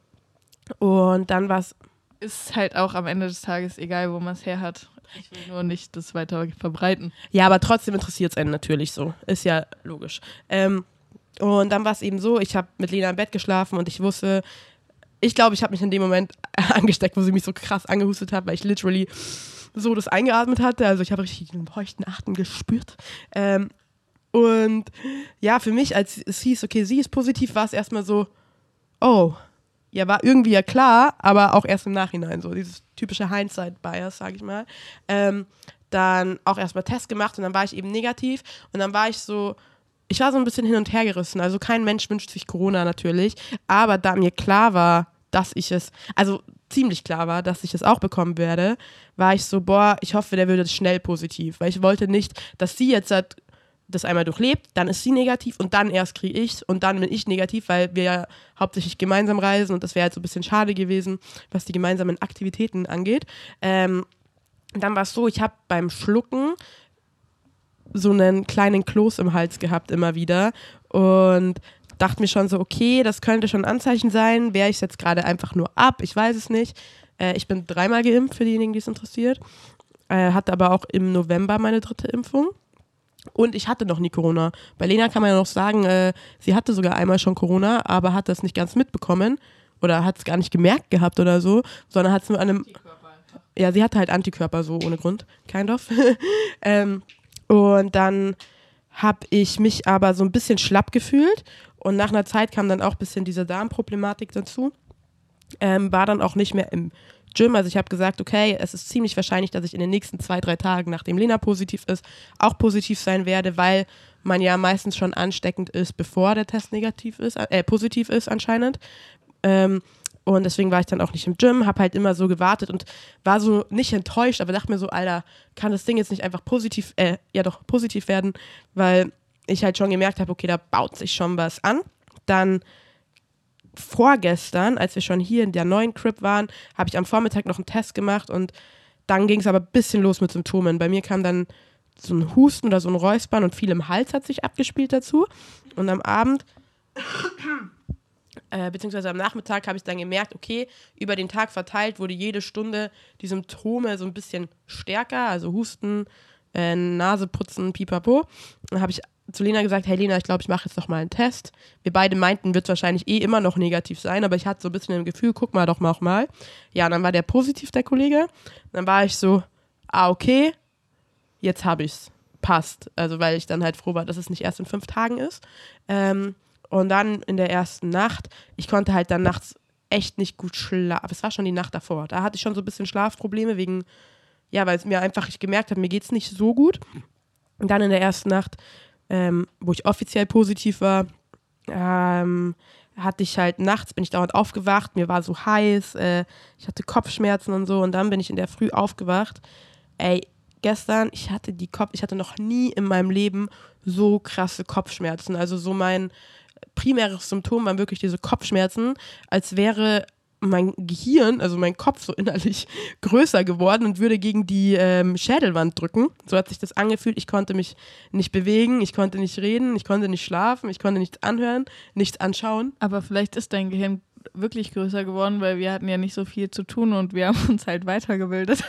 und dann war es Ist halt auch am Ende des Tages egal, wo man es her hat. Ich will nur nicht das weiter verbreiten. Ja, aber trotzdem interessiert es einen natürlich so. Ist ja logisch. Ähm, und dann war es eben so, ich habe mit Lena im Bett geschlafen und ich wusste, ich glaube, ich habe mich in dem Moment angesteckt, wo sie mich so krass angehustet hat, weil ich literally so das eingeatmet hatte. Also ich habe richtig den feuchten Achten gespürt. Ähm, und ja, für mich, als es hieß, okay, sie ist positiv, war es erstmal so, oh, ja, war irgendwie ja klar, aber auch erst im Nachhinein so, dieses typische Hindsight-Bias, sage ich mal. Ähm, dann auch erstmal Test gemacht und dann war ich eben negativ und dann war ich so, ich war so ein bisschen hin und her gerissen. Also kein Mensch wünscht sich Corona natürlich, aber da mir klar war, dass ich es, also ziemlich klar war, dass ich es auch bekommen werde, war ich so, boah, ich hoffe, der wird schnell positiv, weil ich wollte nicht, dass sie jetzt halt das einmal durchlebt, dann ist sie negativ und dann erst kriege ich und dann bin ich negativ, weil wir ja hauptsächlich gemeinsam reisen und das wäre halt so ein bisschen schade gewesen, was die gemeinsamen Aktivitäten angeht. Ähm, dann war es so, ich habe beim Schlucken so einen kleinen Kloß im Hals gehabt immer wieder und dachte mir schon so, okay, das könnte schon ein Anzeichen sein, wäre ich jetzt gerade einfach nur ab, ich weiß es nicht. Äh, ich bin dreimal geimpft, für diejenigen, die es interessiert, äh, hatte aber auch im November meine dritte Impfung. Und ich hatte noch nie Corona. Bei Lena kann man ja noch sagen, äh, sie hatte sogar einmal schon Corona, aber hat das nicht ganz mitbekommen oder hat es gar nicht gemerkt gehabt oder so, sondern hat es nur an einem. Ja, sie hatte halt Antikörper so ohne Grund, kind of. ähm, und dann habe ich mich aber so ein bisschen schlapp gefühlt und nach einer Zeit kam dann auch ein bisschen diese Darmproblematik dazu. Ähm, war dann auch nicht mehr im Gym. Also ich habe gesagt, okay, es ist ziemlich wahrscheinlich, dass ich in den nächsten zwei, drei Tagen, nachdem Lena positiv ist, auch positiv sein werde, weil man ja meistens schon ansteckend ist, bevor der Test negativ ist, äh, positiv ist anscheinend. Ähm, und deswegen war ich dann auch nicht im Gym, habe halt immer so gewartet und war so nicht enttäuscht, aber dachte mir so, Alter, kann das Ding jetzt nicht einfach positiv, äh, ja doch, positiv werden, weil ich halt schon gemerkt habe, okay, da baut sich schon was an. Dann vorgestern, als wir schon hier in der neuen Crib waren, habe ich am Vormittag noch einen Test gemacht und dann ging es aber ein bisschen los mit Symptomen. Bei mir kam dann so ein Husten oder so ein Räuspern und viel im Hals hat sich abgespielt dazu. Und am Abend, äh, beziehungsweise am Nachmittag, habe ich dann gemerkt, okay, über den Tag verteilt wurde jede Stunde die Symptome so ein bisschen stärker, also Husten, äh, Nase putzen, pipapo. Dann habe ich zu Lena gesagt, hey Lena, ich glaube, ich mache jetzt noch mal einen Test. Wir beide meinten, wird wahrscheinlich eh immer noch negativ sein, aber ich hatte so ein bisschen im Gefühl, guck mal doch mal auch mal. Ja, dann war der positiv, der Kollege. Dann war ich so, ah, okay, jetzt habe ich's. Passt. Also, weil ich dann halt froh war, dass es nicht erst in fünf Tagen ist. Ähm, und dann in der ersten Nacht, ich konnte halt dann nachts echt nicht gut schlafen. Es war schon die Nacht davor. Da hatte ich schon so ein bisschen Schlafprobleme wegen, ja, weil es mir einfach, ich gemerkt habe, mir geht es nicht so gut. Und dann in der ersten Nacht, ähm, wo ich offiziell positiv war, ähm, hatte ich halt nachts, bin ich dauernd aufgewacht, mir war so heiß, äh, ich hatte Kopfschmerzen und so und dann bin ich in der Früh aufgewacht. Ey, gestern, ich hatte die Kopf, ich hatte noch nie in meinem Leben so krasse Kopfschmerzen. Also so mein primäres Symptom waren wirklich diese Kopfschmerzen, als wäre mein Gehirn, also mein Kopf so innerlich größer geworden und würde gegen die ähm, Schädelwand drücken. So hat sich das angefühlt. Ich konnte mich nicht bewegen, ich konnte nicht reden, ich konnte nicht schlafen, ich konnte nichts anhören, nichts anschauen. Aber vielleicht ist dein Gehirn wirklich größer geworden, weil wir hatten ja nicht so viel zu tun und wir haben uns halt weitergebildet.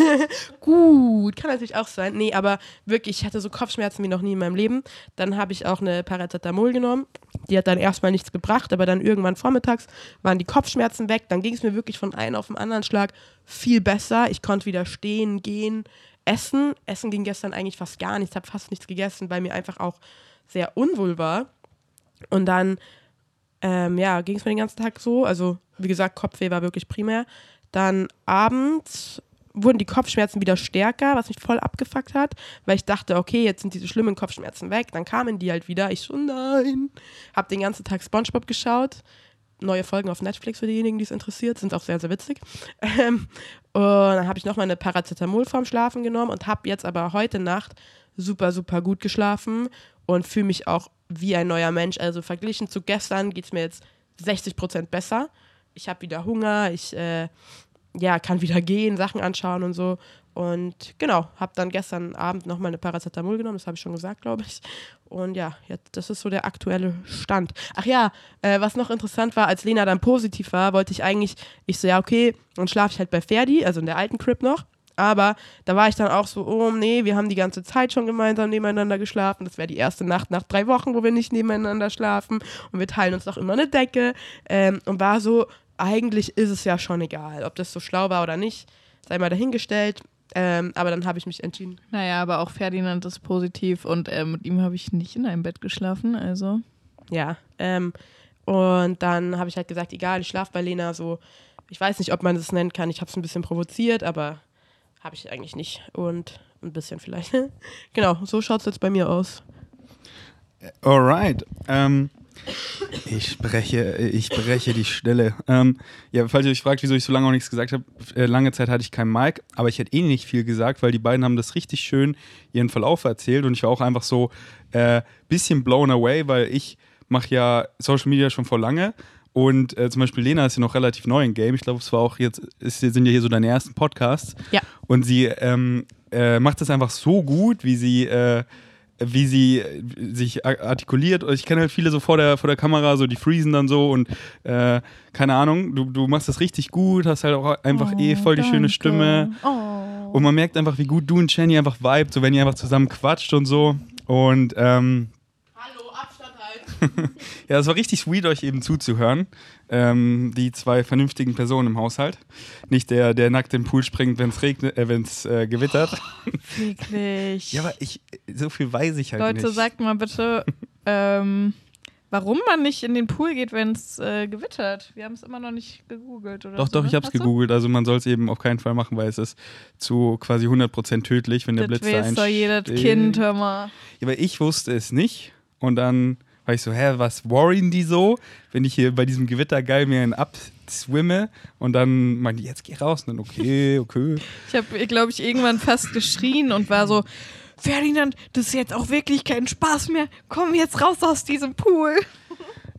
Gut, kann natürlich auch sein. Nee, aber wirklich, ich hatte so Kopfschmerzen wie noch nie in meinem Leben. Dann habe ich auch eine Paracetamol genommen. Die hat dann erstmal nichts gebracht, aber dann irgendwann vormittags waren die Kopfschmerzen weg. Dann ging es mir wirklich von einem auf den anderen Schlag viel besser. Ich konnte wieder stehen, gehen, essen. Essen ging gestern eigentlich fast gar nichts. Ich habe fast nichts gegessen, weil mir einfach auch sehr unwohl war. Und dann ähm, ja, ging es mir den ganzen Tag so. Also, wie gesagt, Kopfweh war wirklich primär. Dann abends wurden die Kopfschmerzen wieder stärker, was mich voll abgefuckt hat, weil ich dachte, okay, jetzt sind diese schlimmen Kopfschmerzen weg. Dann kamen die halt wieder. Ich so, nein. Hab den ganzen Tag Spongebob geschaut. Neue Folgen auf Netflix für diejenigen, die es interessiert. Sind auch sehr, sehr witzig. Ähm, und dann habe ich nochmal eine Paracetamol vorm Schlafen genommen und habe jetzt aber heute Nacht super, super gut geschlafen und fühle mich auch wie ein neuer Mensch. Also verglichen zu gestern geht es mir jetzt 60 Prozent besser. Ich habe wieder Hunger, ich äh, ja, kann wieder gehen, Sachen anschauen und so. Und genau, habe dann gestern Abend nochmal eine Paracetamol genommen, das habe ich schon gesagt, glaube ich. Und ja, jetzt, das ist so der aktuelle Stand. Ach ja, äh, was noch interessant war, als Lena dann positiv war, wollte ich eigentlich, ich so, ja, okay, dann schlafe ich halt bei Ferdi, also in der alten Crib noch. Aber da war ich dann auch so, oh nee, wir haben die ganze Zeit schon gemeinsam nebeneinander geschlafen. Das wäre die erste Nacht nach drei Wochen, wo wir nicht nebeneinander schlafen. Und wir teilen uns doch immer eine Decke. Ähm, und war so, eigentlich ist es ja schon egal, ob das so schlau war oder nicht. Sei mal dahingestellt. Ähm, aber dann habe ich mich entschieden. Naja, aber auch Ferdinand ist positiv und äh, mit ihm habe ich nicht in einem Bett geschlafen, also. Ja. Ähm, und dann habe ich halt gesagt, egal, ich schlafe bei Lena so. Ich weiß nicht, ob man das nennen kann. Ich habe es ein bisschen provoziert, aber habe ich eigentlich nicht. Und ein bisschen vielleicht. genau, so schaut es jetzt bei mir aus. Alright. Ähm, ich breche, ich breche die Stille. Ähm, ja, falls ihr euch fragt, wieso ich so lange auch nichts gesagt habe, äh, lange Zeit hatte ich keinen Mic, aber ich hätte eh nicht viel gesagt, weil die beiden haben das richtig schön ihren Verlauf erzählt und ich war auch einfach so äh, bisschen blown away, weil ich mache ja Social Media schon vor lange und äh, zum Beispiel Lena ist ja noch relativ neu im Game. Ich glaube, es war auch jetzt, es sind ja hier so deine ersten Podcasts. Ja. Und sie ähm, äh, macht das einfach so gut, wie sie äh, wie sie äh, sich artikuliert. Ich kenne halt viele so vor der, vor der Kamera, so die freezen dann so und äh, keine Ahnung, du, du machst das richtig gut, hast halt auch einfach Oh, eh voll die schöne danke. Stimme. Oh. Und man merkt einfach, wie gut du und Jenny einfach vibet, so wenn ihr einfach zusammen quatscht und so. Und ähm. ja, es war richtig sweet, euch eben zuzuhören. Ähm, die zwei vernünftigen Personen im Haushalt. Nicht der, der nackt im Pool springt, wenn es regnet, äh, wenn es äh, gewittert. Wirklich. Ja, aber ich, so viel weiß ich halt Leute, nicht. sagt mal bitte, ähm, warum man nicht in den Pool geht, wenn es äh, gewittert. Wir haben es immer noch nicht gegoogelt, oder? Doch, so, doch, ne? ich hab's Hast du? gegoogelt. Also man soll es eben auf keinen Fall machen, weil es ist zu quasi 100% tödlich, wenn der Das Blitz da weiß doch jedes einschlägt. Kind, hör mal. Ja, aber ich wusste es nicht. Und dann war ich so, hä, was worryen die so, wenn ich hier bei diesem Gewitter geil mir einen abswimme und dann meinte die, jetzt geh raus. Und dann, okay, okay. Ich habe, glaube ich, irgendwann fast geschrien und war so, Ferdinand, das ist jetzt auch wirklich kein Spaß mehr. Komm jetzt raus aus diesem Pool.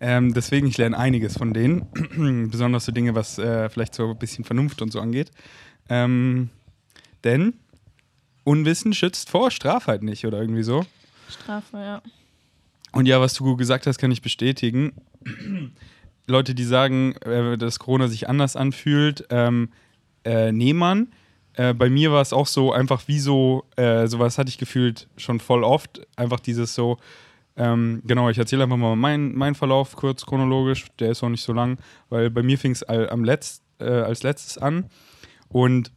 Ähm, deswegen, ich lerne einiges von denen. Besonders so Dinge, was äh, vielleicht so ein bisschen Vernunft und so angeht. Ähm, denn Unwissen schützt vor Strafheit nicht oder irgendwie so. Strafe, ja. Und ja, was du gesagt hast, kann ich bestätigen. Leute, die sagen, äh, dass Corona sich anders anfühlt, ähm, äh, nehmen man. Äh, bei mir war es auch so einfach wie so, äh, sowas hatte ich gefühlt schon voll oft. Einfach dieses so, ähm, genau, ich erzähle einfach mal meinen mein Verlauf kurz chronologisch, der ist auch nicht so lang, weil bei mir fing es Letzt, äh, als letztes an. Und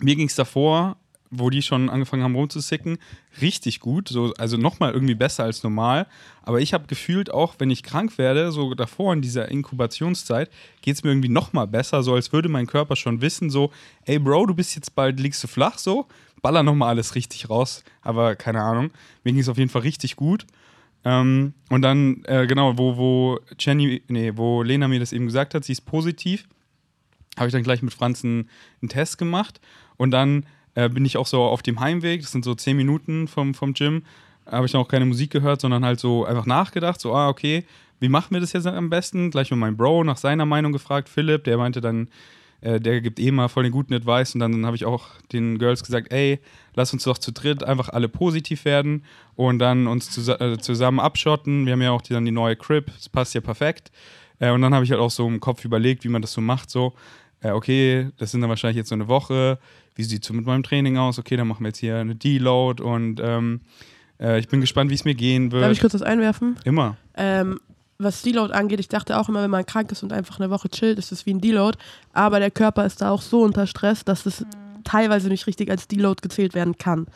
mir ging es davor, wo die schon angefangen haben rumzusicken, richtig gut. So, also nochmal irgendwie besser als normal. Aber ich habe gefühlt auch, wenn ich krank werde, so davor in dieser Inkubationszeit, geht es mir irgendwie nochmal besser, so als würde mein Körper schon wissen, so, ey Bro, du bist jetzt bald, liegst du flach, so, baller nochmal alles richtig raus. Aber keine Ahnung, mir ging es auf jeden Fall richtig gut. Ähm, und dann, äh, genau, wo, wo Jenny, nee, wo Lena mir das eben gesagt hat, sie ist positiv, habe ich dann gleich mit Franz einen, einen Test gemacht. Und dann äh, bin ich auch so auf dem Heimweg, das sind so zehn Minuten vom, vom Gym, habe ich dann auch keine Musik gehört, sondern halt so einfach nachgedacht, so, ah, okay, wie machen wir das jetzt am besten? Gleich mit meinem Bro nach seiner Meinung gefragt, Philipp, der meinte dann, äh, der gibt eh mal voll den guten Advice und dann habe ich auch den Girls gesagt, ey, lass uns doch zu dritt einfach alle positiv werden und dann uns zus äh, zusammen abschotten. Wir haben ja auch die, dann die neue Crib, das passt ja perfekt. Äh, und dann habe ich halt auch so im Kopf überlegt, wie man das so macht, so, äh, okay, das sind dann wahrscheinlich jetzt so eine Woche, wie sieht es so mit meinem Training aus? Okay, dann machen wir jetzt hier eine Deload und ähm, äh, ich bin gespannt, wie es mir gehen wird. Darf ich kurz was einwerfen? Immer. Ähm, was Deload angeht, ich dachte auch immer, wenn man krank ist und einfach eine Woche chillt, ist es wie ein Deload. Aber der Körper ist da auch so unter Stress, dass es teilweise nicht richtig als Deload gezählt werden kann.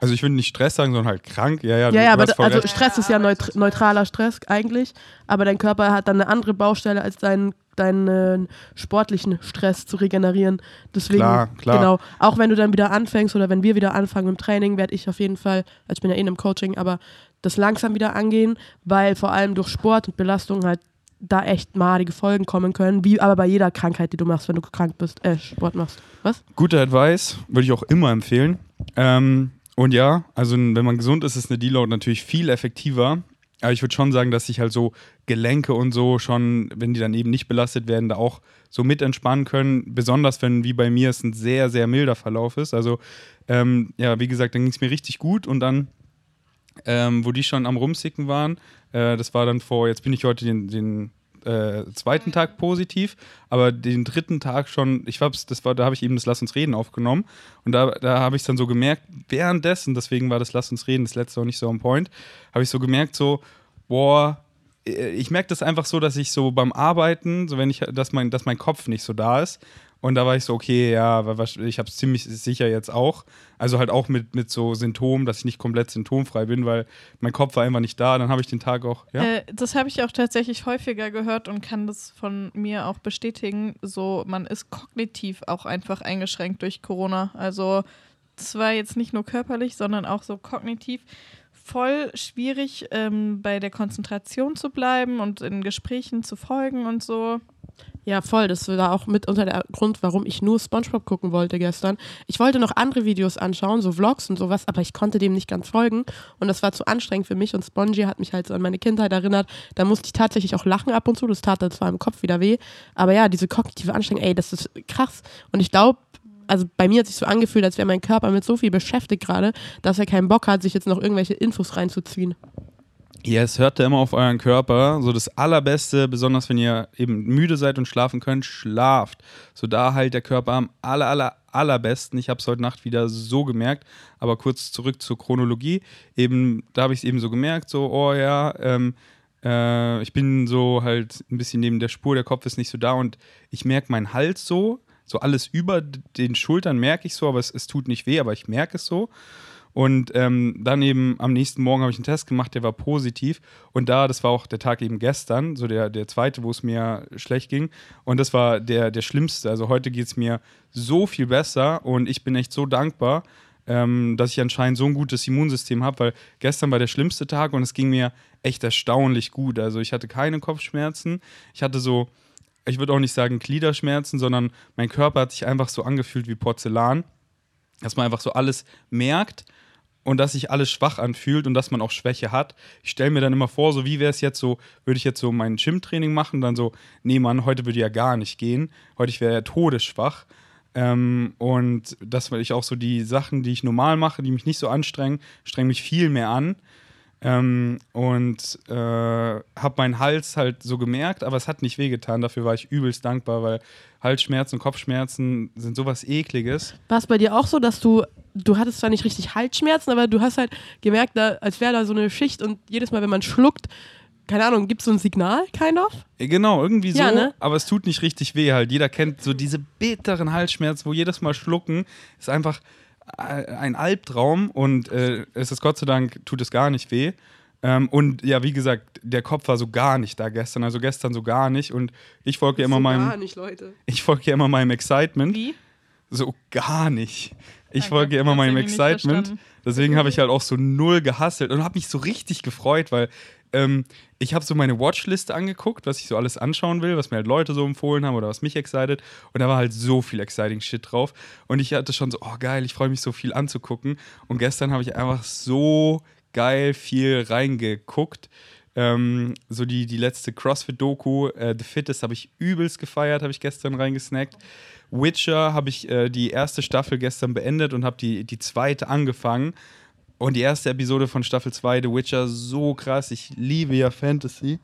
Also ich würde nicht Stress sagen, sondern halt krank. Ja, ja, Ja, ja, aber voll also recht. Stress ist ja neut neutraler Stress eigentlich, aber dein Körper hat dann eine andere Baustelle als deinen deinen sportlichen Stress zu regenerieren. Deswegen, Klar, klar. genau, auch wenn du dann wieder anfängst oder wenn wir wieder anfangen im Training, werde ich auf jeden Fall, also ich bin ja eh einem Coaching, aber das langsam wieder angehen, weil vor allem durch Sport und Belastung halt da echt madige Folgen kommen können, wie aber bei jeder Krankheit, die du machst, wenn du krank bist, äh, Sport machst. Was? Guter Advice, würde ich auch immer empfehlen. Ähm, und ja, also wenn man gesund ist, ist eine Deload natürlich viel effektiver. Aber ich würde schon sagen, dass sich halt so Gelenke und so schon, wenn die dann eben nicht belastet werden, da auch so mit entspannen können. Besonders wenn, wie bei mir, es ein sehr, sehr milder Verlauf ist. Also, ähm, ja, wie gesagt, dann ging es mir richtig gut und dann, ähm, wo die schon am Rumsicken waren, äh, das war dann vor, jetzt bin ich heute den, den äh, zweiten Tag positiv, aber den dritten Tag schon, ich glaube, das war, da habe ich eben das Lass uns reden aufgenommen und da, da habe ich es dann so gemerkt, währenddessen, deswegen war das Lass uns reden, das letzte auch nicht so on point, habe ich so gemerkt, so, boah, äh, ich merke das einfach so, dass ich so beim Arbeiten, so wenn ich, dass mein, dass mein Kopf nicht so da ist. Und da war ich so, okay, ja, ich habe es ziemlich sicher jetzt auch. Also halt auch mit, mit so Symptomen, dass ich nicht komplett symptomfrei bin, weil mein Kopf war einfach nicht da. Dann habe ich den Tag auch. Ja? Äh, das habe ich auch tatsächlich häufiger gehört und kann das von mir auch bestätigen. So, man ist kognitiv auch einfach eingeschränkt durch Corona. Also zwar jetzt nicht nur körperlich, sondern auch so kognitiv voll schwierig, ähm, bei der Konzentration zu bleiben und in Gesprächen zu folgen und so. Ja, voll. Das war auch mit unter der Grund, warum ich nur SpongeBob gucken wollte gestern. Ich wollte noch andere Videos anschauen, so Vlogs und sowas, aber ich konnte dem nicht ganz folgen und das war zu anstrengend für mich und Spongy hat mich halt so an meine Kindheit erinnert. Da musste ich tatsächlich auch lachen ab und zu. Das tat dann zwar im Kopf wieder weh, aber ja, diese kognitive Anstrengung, ey, das ist krass. Und ich glaube, also bei mir hat sich so angefühlt, als wäre mein Körper mit so viel beschäftigt gerade, dass er keinen Bock hat, sich jetzt noch irgendwelche Infos reinzuziehen. Ja, es hört da immer auf euren Körper. So das Allerbeste, besonders wenn ihr eben müde seid und schlafen könnt, schlaft. So da halt der Körper am aller, aller, allerbesten. Ich habe es heute Nacht wieder so gemerkt. Aber kurz zurück zur Chronologie. Eben, da habe ich es eben so gemerkt, so, oh ja, ähm, äh, ich bin so halt ein bisschen neben der Spur, der Kopf ist nicht so da und ich merke meinen Hals so. So alles über den Schultern merke ich so, aber es, es tut nicht weh, aber ich merke es so. Und ähm, dann eben am nächsten Morgen habe ich einen Test gemacht, der war positiv. Und da, das war auch der Tag eben gestern, so der, der zweite, wo es mir schlecht ging. Und das war der, der schlimmste. Also heute geht es mir so viel besser und ich bin echt so dankbar, ähm, dass ich anscheinend so ein gutes Immunsystem habe, weil gestern war der schlimmste Tag und es ging mir echt erstaunlich gut. Also ich hatte keine Kopfschmerzen. Ich hatte so, ich würde auch nicht sagen Gliederschmerzen, sondern mein Körper hat sich einfach so angefühlt wie Porzellan dass man einfach so alles merkt und dass sich alles schwach anfühlt und dass man auch Schwäche hat. Ich stelle mir dann immer vor, so wie wäre es jetzt so, würde ich jetzt so mein Gym-Training machen, dann so, nee Mann, heute würde ja gar nicht gehen, heute wäre ja todesschwach. Ähm, und das, weil ich auch so die Sachen, die ich normal mache, die mich nicht so anstrengen, strengen mich viel mehr an. Ähm, und äh, habe meinen Hals halt so gemerkt, aber es hat nicht wehgetan. Dafür war ich übelst dankbar, weil Halsschmerzen, Kopfschmerzen sind sowas ekliges. War es bei dir auch so, dass du, du hattest zwar nicht richtig Halsschmerzen, aber du hast halt gemerkt, da, als wäre da so eine Schicht und jedes Mal, wenn man schluckt, keine Ahnung, gibt es so ein Signal, kind of? Genau, irgendwie so, Ja, ne? aber es tut nicht richtig weh halt. Jeder kennt so diese bitteren Halsschmerzen, wo jedes Mal schlucken ist einfach äh, ein Albtraum und äh, es ist Gott sei Dank, tut es gar nicht weh. Ähm, und ja, wie gesagt, der Kopf war so gar nicht da gestern, also gestern so gar nicht. Und ich folge ja immer so meinem, Gar nicht, Leute. ich folge ja immer meinem Excitement. Wie? So gar nicht. Ich Okay, folge ja immer meinem Excitement. Deswegen habe ich halt auch so null gehasselt und habe mich so richtig gefreut, weil ähm, ich habe so meine Watchliste angeguckt, was ich so alles anschauen will, was mir halt Leute so empfohlen haben oder was mich excited. Und da war halt so viel exciting Shit drauf. Und ich hatte schon so, oh geil, ich freue mich so viel anzugucken. Und gestern habe ich einfach so geil viel reingeguckt. Ähm, so die, die letzte CrossFit-Doku, äh, The Fittest, habe ich übelst gefeiert, habe ich gestern reingesnackt. Witcher habe ich äh, die erste Staffel gestern beendet und habe die, die zweite angefangen. Und die erste Episode von Staffel 2, The Witcher, so krass. Ich liebe ja Fantasy.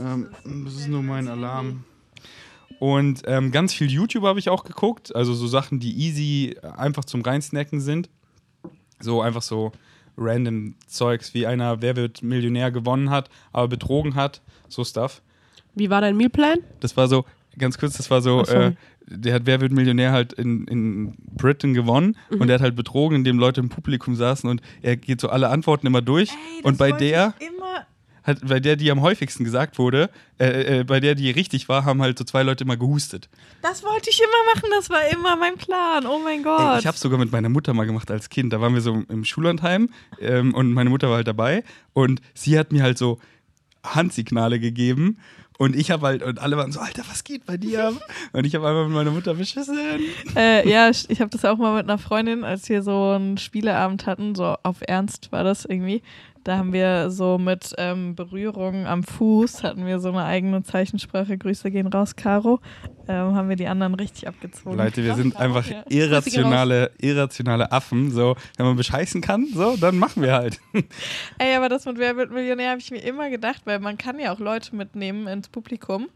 Ähm, das ist nur mein Alarm. Und ähm, ganz viel YouTube habe ich auch geguckt. Also so Sachen, die easy einfach zum Reinsnacken sind. So einfach so random Zeugs, wie einer Wer wird Millionär gewonnen hat, aber betrogen hat. So Stuff. Wie war dein Mealplan? Das war so, ganz kurz, das war so, äh, der hat Wer wird Millionär halt in, in Britain gewonnen Mhm. und der hat halt betrogen, indem Leute im Publikum saßen und er geht so alle Antworten immer durch. und bei der, hat, bei der, die am häufigsten gesagt wurde, äh, äh, bei der, die richtig war, haben halt so zwei Leute immer gehustet. Das wollte ich immer machen, das war immer mein Plan. Oh mein Gott. Ey, ich habe sogar mit meiner Mutter mal gemacht als Kind. Da waren wir so im Schullandheim ähm, und meine Mutter war halt dabei und sie hat mir halt so Handsignale gegeben Und ich habe halt, und alle waren so, Alter, was geht bei dir? Und ich habe einfach mit meiner Mutter beschissen. Äh, ja, ich habe das auch mal mit einer Freundin, als wir so einen Spieleabend hatten, so auf Ernst war das irgendwie. Da haben wir so mit ähm, Berührung am Fuß, hatten wir so eine eigene Zeichensprache. Grüße gehen raus, Caro. Ähm, haben wir die anderen richtig abgezogen. Leute, wir sind einfach Ja. irrationale, irrationale Affen. So, wenn man bescheißen kann, so, dann machen wir halt. Ey, aber das mit Wer wird Millionär habe ich mir immer gedacht, weil man kann ja auch Leute mitnehmen ins Publikum.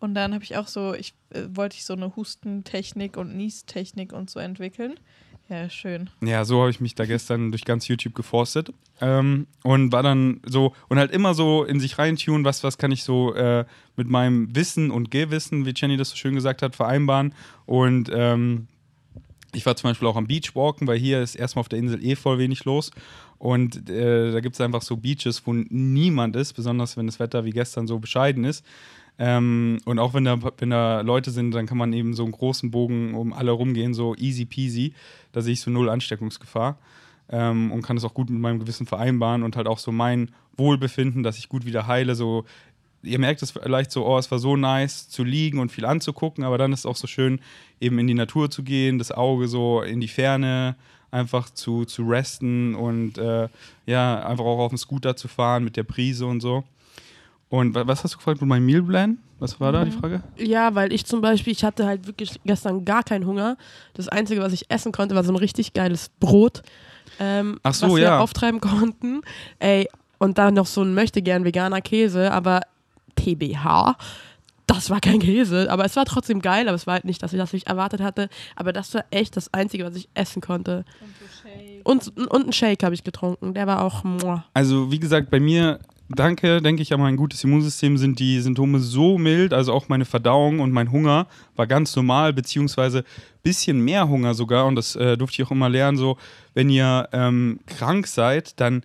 Und dann habe ich auch so, ich äh, wollte ich so eine Hustentechnik und Niestechnik und so entwickeln. Ja, schön. Ja, so habe ich mich da gestern durch ganz YouTube geforstet. Ähm, und war dann so, und halt immer so in sich reintun, was, was kann ich so äh, mit meinem Wissen und Gewissen, wie Jenny das so schön gesagt hat, vereinbaren. Und ähm, ich war zum Beispiel auch am Beachwalken, weil hier ist erstmal auf der Insel eh voll wenig los. Und äh, da gibt es einfach so Beaches, wo niemand ist, besonders wenn das Wetter wie gestern so bescheiden ist. Ähm, und auch wenn da, wenn da Leute sind, dann kann man eben so einen großen Bogen um alle rumgehen, so easy peasy. Da sehe ich so null Ansteckungsgefahr ähm, und kann es auch gut mit meinem Gewissen vereinbaren und halt auch so mein Wohlbefinden, dass ich gut wieder heile. So, ihr merkt es vielleicht so, oh, es war so nice zu liegen und viel anzugucken, aber dann ist es auch so schön, eben in die Natur zu gehen, das Auge so in die Ferne einfach zu, zu resten und äh, ja, einfach auch auf dem Scooter zu fahren mit der Prise und so. Und wa- was hast du gefragt mit meinem Mealplan? Was war da die Frage? Ja, weil ich zum Beispiel, ich hatte halt wirklich gestern gar keinen Hunger. Das Einzige, was ich essen konnte, war so ein richtig geiles Brot, ähm, Ach so, was wir ja. auftreiben konnten. Ey, und dann noch so ein möchte gern veganer Käse, aber TBH. Das war kein Käse, aber es war trotzdem geil, aber es war halt nicht das, was ich erwartet hatte. Aber das war echt das Einzige, was ich essen konnte. Und, und einen Shake habe ich getrunken, der war auch. Muah. Also, wie gesagt, bei mir, danke, denke ich an mein gutes Immunsystem, sind die Symptome so mild, also auch meine Verdauung und mein Hunger war ganz normal, beziehungsweise bisschen mehr Hunger sogar. Und das äh, durfte ich auch immer lernen, so, wenn ihr ähm, krank seid, dann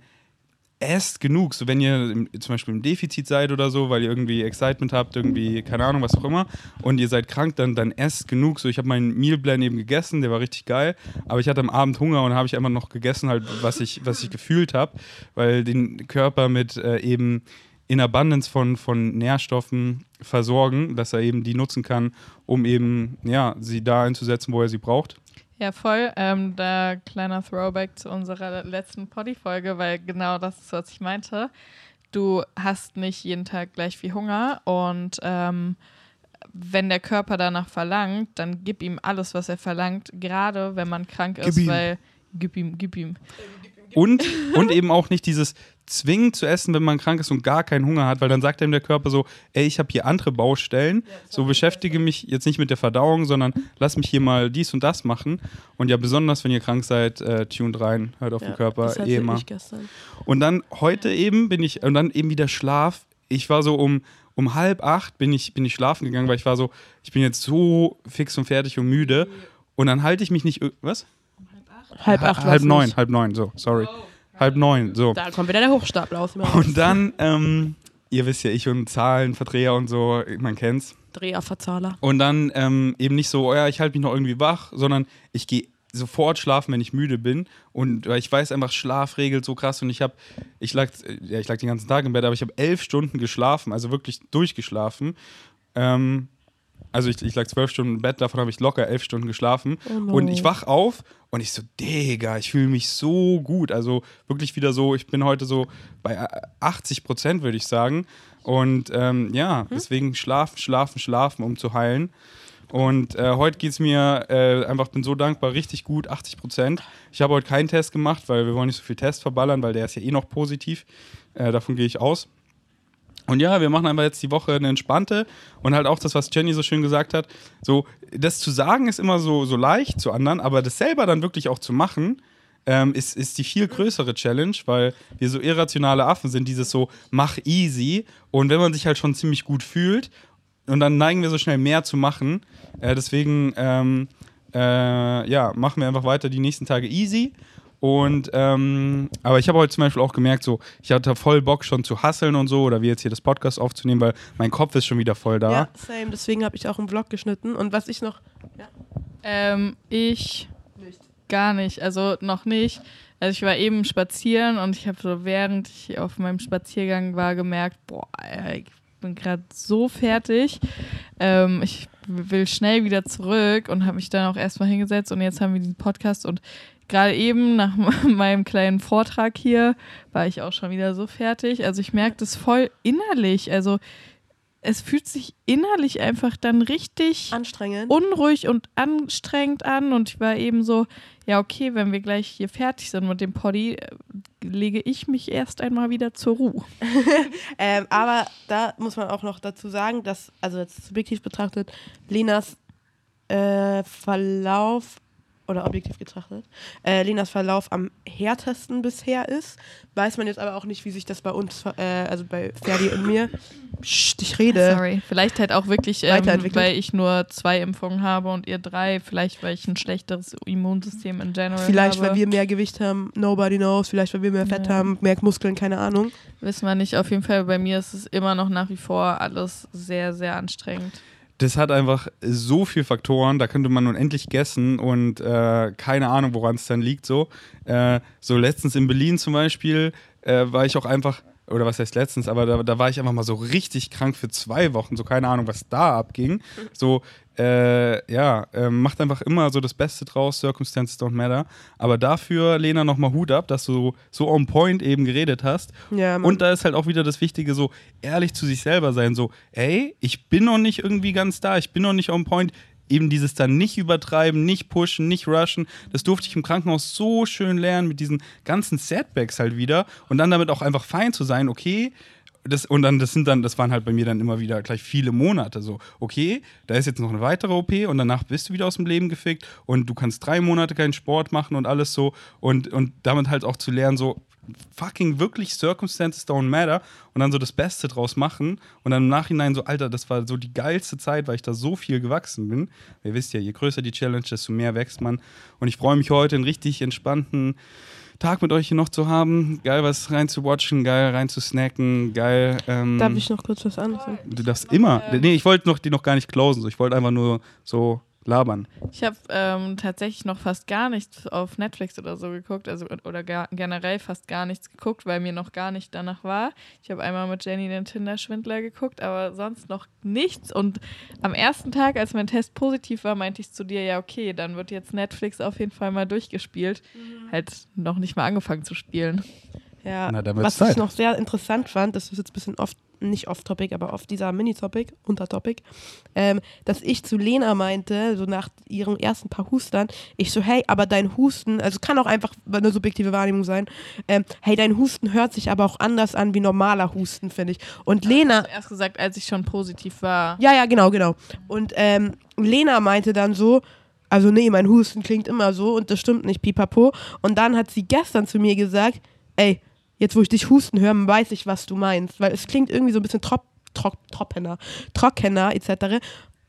esst genug. So, wenn ihr im, zum Beispiel im Defizit seid oder so, weil ihr irgendwie Excitement habt, irgendwie, keine Ahnung, was auch immer, und ihr seid krank, dann, dann esst genug. So, ich habe meinen Mealplan eben gegessen, der war richtig geil, aber ich hatte am Abend Hunger und habe ich einfach noch gegessen, halt, was ich, was ich gefühlt habe, weil den Körper mit äh, eben in Abundance von, von Nährstoffen versorgen, dass er eben die nutzen kann, um eben, ja, sie da einzusetzen, wo er sie braucht. Ja, voll. Ähm, da kleiner Throwback zu unserer letzten Poddy-Folge, weil genau das ist, was ich meinte. Du hast nicht jeden Tag gleich viel Hunger und ähm, wenn der Körper danach verlangt, dann gib ihm alles, was er verlangt, gerade wenn man krank ist, Gib ihm. weil gib ihm, gib ihm. Und, und eben auch nicht dieses Zwingen zu essen, wenn man krank ist und gar keinen Hunger hat, weil dann sagt einem der Körper so, ey, ich habe hier andere Baustellen, so beschäftige mich jetzt nicht mit der Verdauung, sondern lass mich hier mal dies und das machen. Und ja, besonders wenn ihr krank seid, äh, tuned rein, hört auf den Körper, das hatte eh immer. ich gestern. Und dann heute eben bin ich, und dann eben wieder Schlaf. Ich war so um, um halb acht bin ich, bin ich schlafen gegangen, weil ich war so, ich bin jetzt so fix und fertig und müde. Und dann halte ich mich nicht, was? Halb acht halb war's neun, nicht. halb neun, so, sorry. Halb neun, so. Da kommt wieder der Hochstapler aus. Und dann, ähm, ihr wisst ja, ich und Zahlen, Verdreher und so, man kennt's. Dreherverzahler. Und dann ähm, eben nicht so, oh ja, ich halte mich noch irgendwie wach, sondern ich gehe sofort schlafen, wenn ich müde bin. Und weil ich weiß einfach, Schlaf regelt so krass. Und ich habe, ich lag, ja, ich lag den ganzen Tag im Bett, aber ich habe elf Stunden geschlafen, also wirklich durchgeschlafen. Ähm, also ich, ich lag zwölf Stunden im Bett, davon habe ich locker elf Stunden geschlafen. Oh no. Und ich wach auf und ich so, Digga, ich fühle mich so gut. Also wirklich wieder so, ich bin heute so bei äh, 80 Prozent, würde ich sagen. Und ähm, ja, deswegen schlafen, schlafen, schlafen, um zu heilen. Und äh, heute geht es mir äh, einfach, bin so dankbar, richtig gut, 80 Prozent. Ich habe heute keinen Test gemacht, weil wir wollen nicht so viel Test verballern, weil der ist ja eh noch positiv. Äh, davon gehe ich aus. Und ja, wir machen einfach jetzt die Woche eine entspannte und halt auch das, was Jenny so schön gesagt hat. So, das zu sagen ist immer so, so leicht zu anderen, aber das selber dann wirklich auch zu machen, ähm, ist, ist die viel größere Challenge, weil wir so irrationale Affen sind, dieses so, mach easy. Und wenn man sich halt schon ziemlich gut fühlt, und dann neigen wir so schnell mehr zu machen. Äh, deswegen, ähm, äh, ja, machen wir einfach weiter die nächsten Tage easy. Und, ähm, aber ich habe heute zum Beispiel auch gemerkt, so, ich hatte voll Bock schon zu hasseln und so, oder wie jetzt hier das Podcast aufzunehmen, weil mein Kopf ist schon wieder voll da. Ja, same. Deswegen habe ich auch einen Vlog geschnitten. Und was ich noch. Ähm, ich gar nicht, also noch nicht. Also ich war eben spazieren und ich habe so während ich auf meinem Spaziergang war gemerkt, boah, ey, bin gerade so fertig. Ähm, ich will schnell wieder zurück und habe mich dann auch erstmal hingesetzt und jetzt haben wir diesen Podcast und gerade eben nach meinem kleinen Vortrag hier war ich auch schon wieder so fertig. Also ich merke das voll innerlich. Also es fühlt sich innerlich einfach dann richtig Anstrengend. unruhig und anstrengend an und ich war eben so, ja okay, wenn wir gleich hier fertig sind mit dem Poddy, äh, lege ich mich erst einmal wieder zur Ruhe. Ähm, aber da muss man auch noch dazu sagen, dass, also jetzt subjektiv betrachtet, Lenas äh, Verlauf oder objektiv betrachtet, äh, Lenas Verlauf am härtesten bisher ist. Weiß man jetzt aber auch nicht, wie sich das bei uns, äh, also bei Ferdi und mir, Psst, ich rede. Sorry. Vielleicht halt auch wirklich, ähm, weil ich nur zwei Impfungen habe und ihr drei, vielleicht weil ich ein schlechteres Immunsystem in general Vielleicht, habe. weil wir mehr Gewicht haben, nobody knows. Vielleicht, weil wir mehr Fett Ja. haben, mehr Muskeln, keine Ahnung. Wissen wir nicht. Auf jeden Fall bei mir ist es immer noch nach wie vor alles sehr, sehr anstrengend. Das hat einfach so viele Faktoren, da könnte man unendlich gessen und äh, keine Ahnung, woran es dann liegt. So, äh, so letztens in Berlin zum Beispiel äh, war ich auch einfach, oder was heißt letztens, aber da, da war ich einfach mal so richtig krank für zwei Wochen, so keine Ahnung, was da abging. So, äh, ja, äh, macht einfach immer so das Beste draus, Circumstances don't matter. Aber dafür, Lena, nochmal Hut ab, dass du so on point eben geredet hast. Ja, Mann. Und da ist halt auch wieder das Wichtige, so ehrlich zu sich selber sein, so, ey, ich bin noch nicht irgendwie ganz da, ich bin noch nicht on point. Eben dieses dann nicht übertreiben, nicht pushen, nicht rushen. Das durfte ich im Krankenhaus so schön lernen mit diesen ganzen Setbacks halt wieder und dann damit auch einfach fein zu sein, okay. Das, und dann, das sind dann, das waren halt bei mir dann immer wieder gleich viele Monate. So, okay, da ist jetzt noch eine weitere OP und danach bist du wieder aus dem Leben gefickt und du kannst drei Monate keinen Sport machen und alles so. Und, und damit halt auch zu lernen, so, fucking wirklich Circumstances don't matter und dann so das Beste draus machen und dann im Nachhinein so, Alter, das war so die geilste Zeit, weil ich da so viel gewachsen bin. Ihr wisst ja, je größer die Challenge, desto mehr wächst man. Und ich freue mich heute, einen richtig entspannten Tag mit euch hier noch zu haben. Geil, was rein zu watchen, geil rein zu snacken, geil. Ähm, Darf ich noch kurz was anderes sagen? du darfst immer. Nee, ich wollte noch, die noch gar nicht closen. So. Ich wollte einfach nur so labern. Ich habe ähm, tatsächlich noch fast gar nichts auf Netflix oder so geguckt, also oder gar, generell fast gar nichts geguckt, weil mir noch gar nicht danach war. Ich habe einmal mit Jenny den Tinder-Schwindler geguckt, aber sonst noch nichts. Und am ersten Tag, als mein Test positiv war, meinte ich zu dir, ja okay, dann wird jetzt Netflix auf jeden Fall mal durchgespielt. Halt noch nicht mal angefangen zu spielen. Ja, Na, was Zeit. ich noch sehr interessant fand, das ist jetzt ein bisschen oft, nicht off-topic, aber auf dieser Mini-Topic, Untertopic, ähm, dass ich zu Lena meinte, so nach ihren ersten paar Hustern, ich so, hey, aber dein Husten, also kann auch einfach eine subjektive Wahrnehmung sein, ähm, hey, dein Husten hört sich aber auch anders an wie normaler Husten, finde ich. Und Lena, Erst gesagt, als ich schon positiv war. ja, ja, genau, genau. Und ähm, Lena meinte dann so, also nee, mein Husten klingt immer so und das stimmt nicht, pipapo. Und dann hat sie gestern zu mir gesagt, ey, jetzt wo ich dich husten höre, weiß ich, was du meinst. Weil es klingt irgendwie so ein bisschen trop, trop, trockener, trockener etc.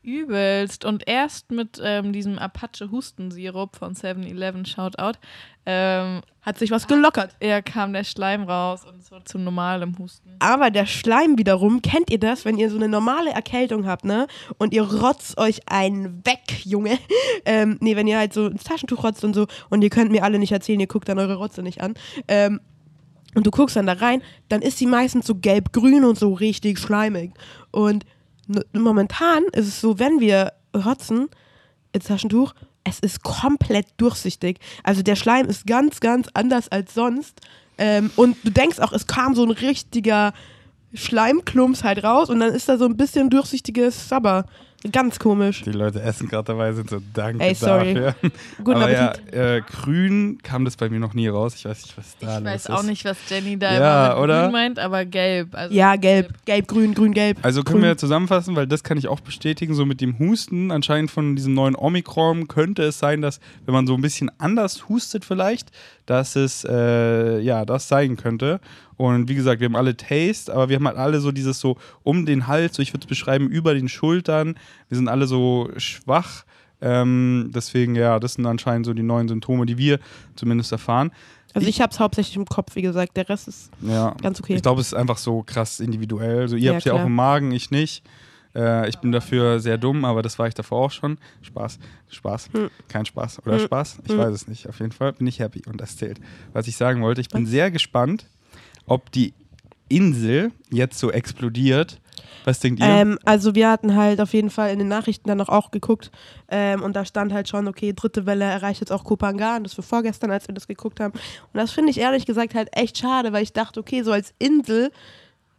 Übelst. Und erst mit ähm, diesem Apache-Hustensirup von 7-Eleven, Shoutout, ähm, Hat sich was gelockert. ja, kam der Schleim raus und so zum normalen Husten. Aber der Schleim wiederum, kennt ihr das, wenn ihr so eine normale Erkältung habt, ne? Und ihr rotzt euch einen weg, Junge. Ähm, nee, wenn ihr halt so ins Taschentuch rotzt und so und ihr könnt mir alle nicht erzählen, ihr guckt dann eure Rotze nicht an. Ähm, und du guckst dann da rein, dann ist sie meistens so gelb-grün und so richtig schleimig. Und momentan ist es so, wenn wir rotzen ins Taschentuch, es ist komplett durchsichtig. Also der Schleim ist ganz, ganz anders als sonst. Ähm, und du denkst auch, es kam so ein richtiger Schleimklumps halt raus und dann ist da so ein bisschen durchsichtiges Sabber. Ganz komisch. Die Leute essen gerade dabei, sind so danke Ey, sorry. dafür. Guten Aber ja, Appetit. äh, grün kam das bei mir noch nie raus. Ich weiß nicht, was da Ich los weiß ist. auch nicht, was Jenny da Ja, immer mit oder? grün meint, aber gelb. Also Ja, gelb, gelb, grün, grün, gelb. Also können grün. wir zusammenfassen, weil das kann ich auch bestätigen, so mit dem Husten, anscheinend von diesem neuen Omikron könnte es sein, dass wenn man so ein bisschen anders hustet vielleicht, dass es äh, ja das sein könnte. Und wie gesagt, wir haben alle Taste, aber wir haben halt alle so dieses so um den Hals, so ich würde es beschreiben, über den Schultern. Wir sind alle so schwach. Ähm, deswegen, ja, das sind anscheinend so die neuen Symptome, die wir zumindest erfahren. Also ich hab's hauptsächlich im Kopf, wie gesagt. Der Rest ist Ja. ganz okay. Ich glaube, es ist einfach so krass individuell. Also ihr Ja, habt ja auch im Magen, ich nicht. Äh, ich bin dafür sehr dumm, aber das war ich davor auch schon. Spaß. Spaß. Hm. Kein Spaß. Oder Hm. Spaß? Ich Hm. weiß es nicht. Auf jeden Fall bin ich happy und das zählt. Was ich sagen wollte, ich bin Was? sehr gespannt, ob die Insel jetzt so explodiert Was denkt ihr? Ähm, also wir hatten halt auf jeden Fall in den Nachrichten dann noch auch geguckt ähm, und da stand halt schon, okay, dritte Welle erreicht jetzt auch Kopangan, das war vorgestern, als wir das geguckt haben. Und das finde ich ehrlich gesagt halt echt schade, weil ich dachte, okay, so als Insel,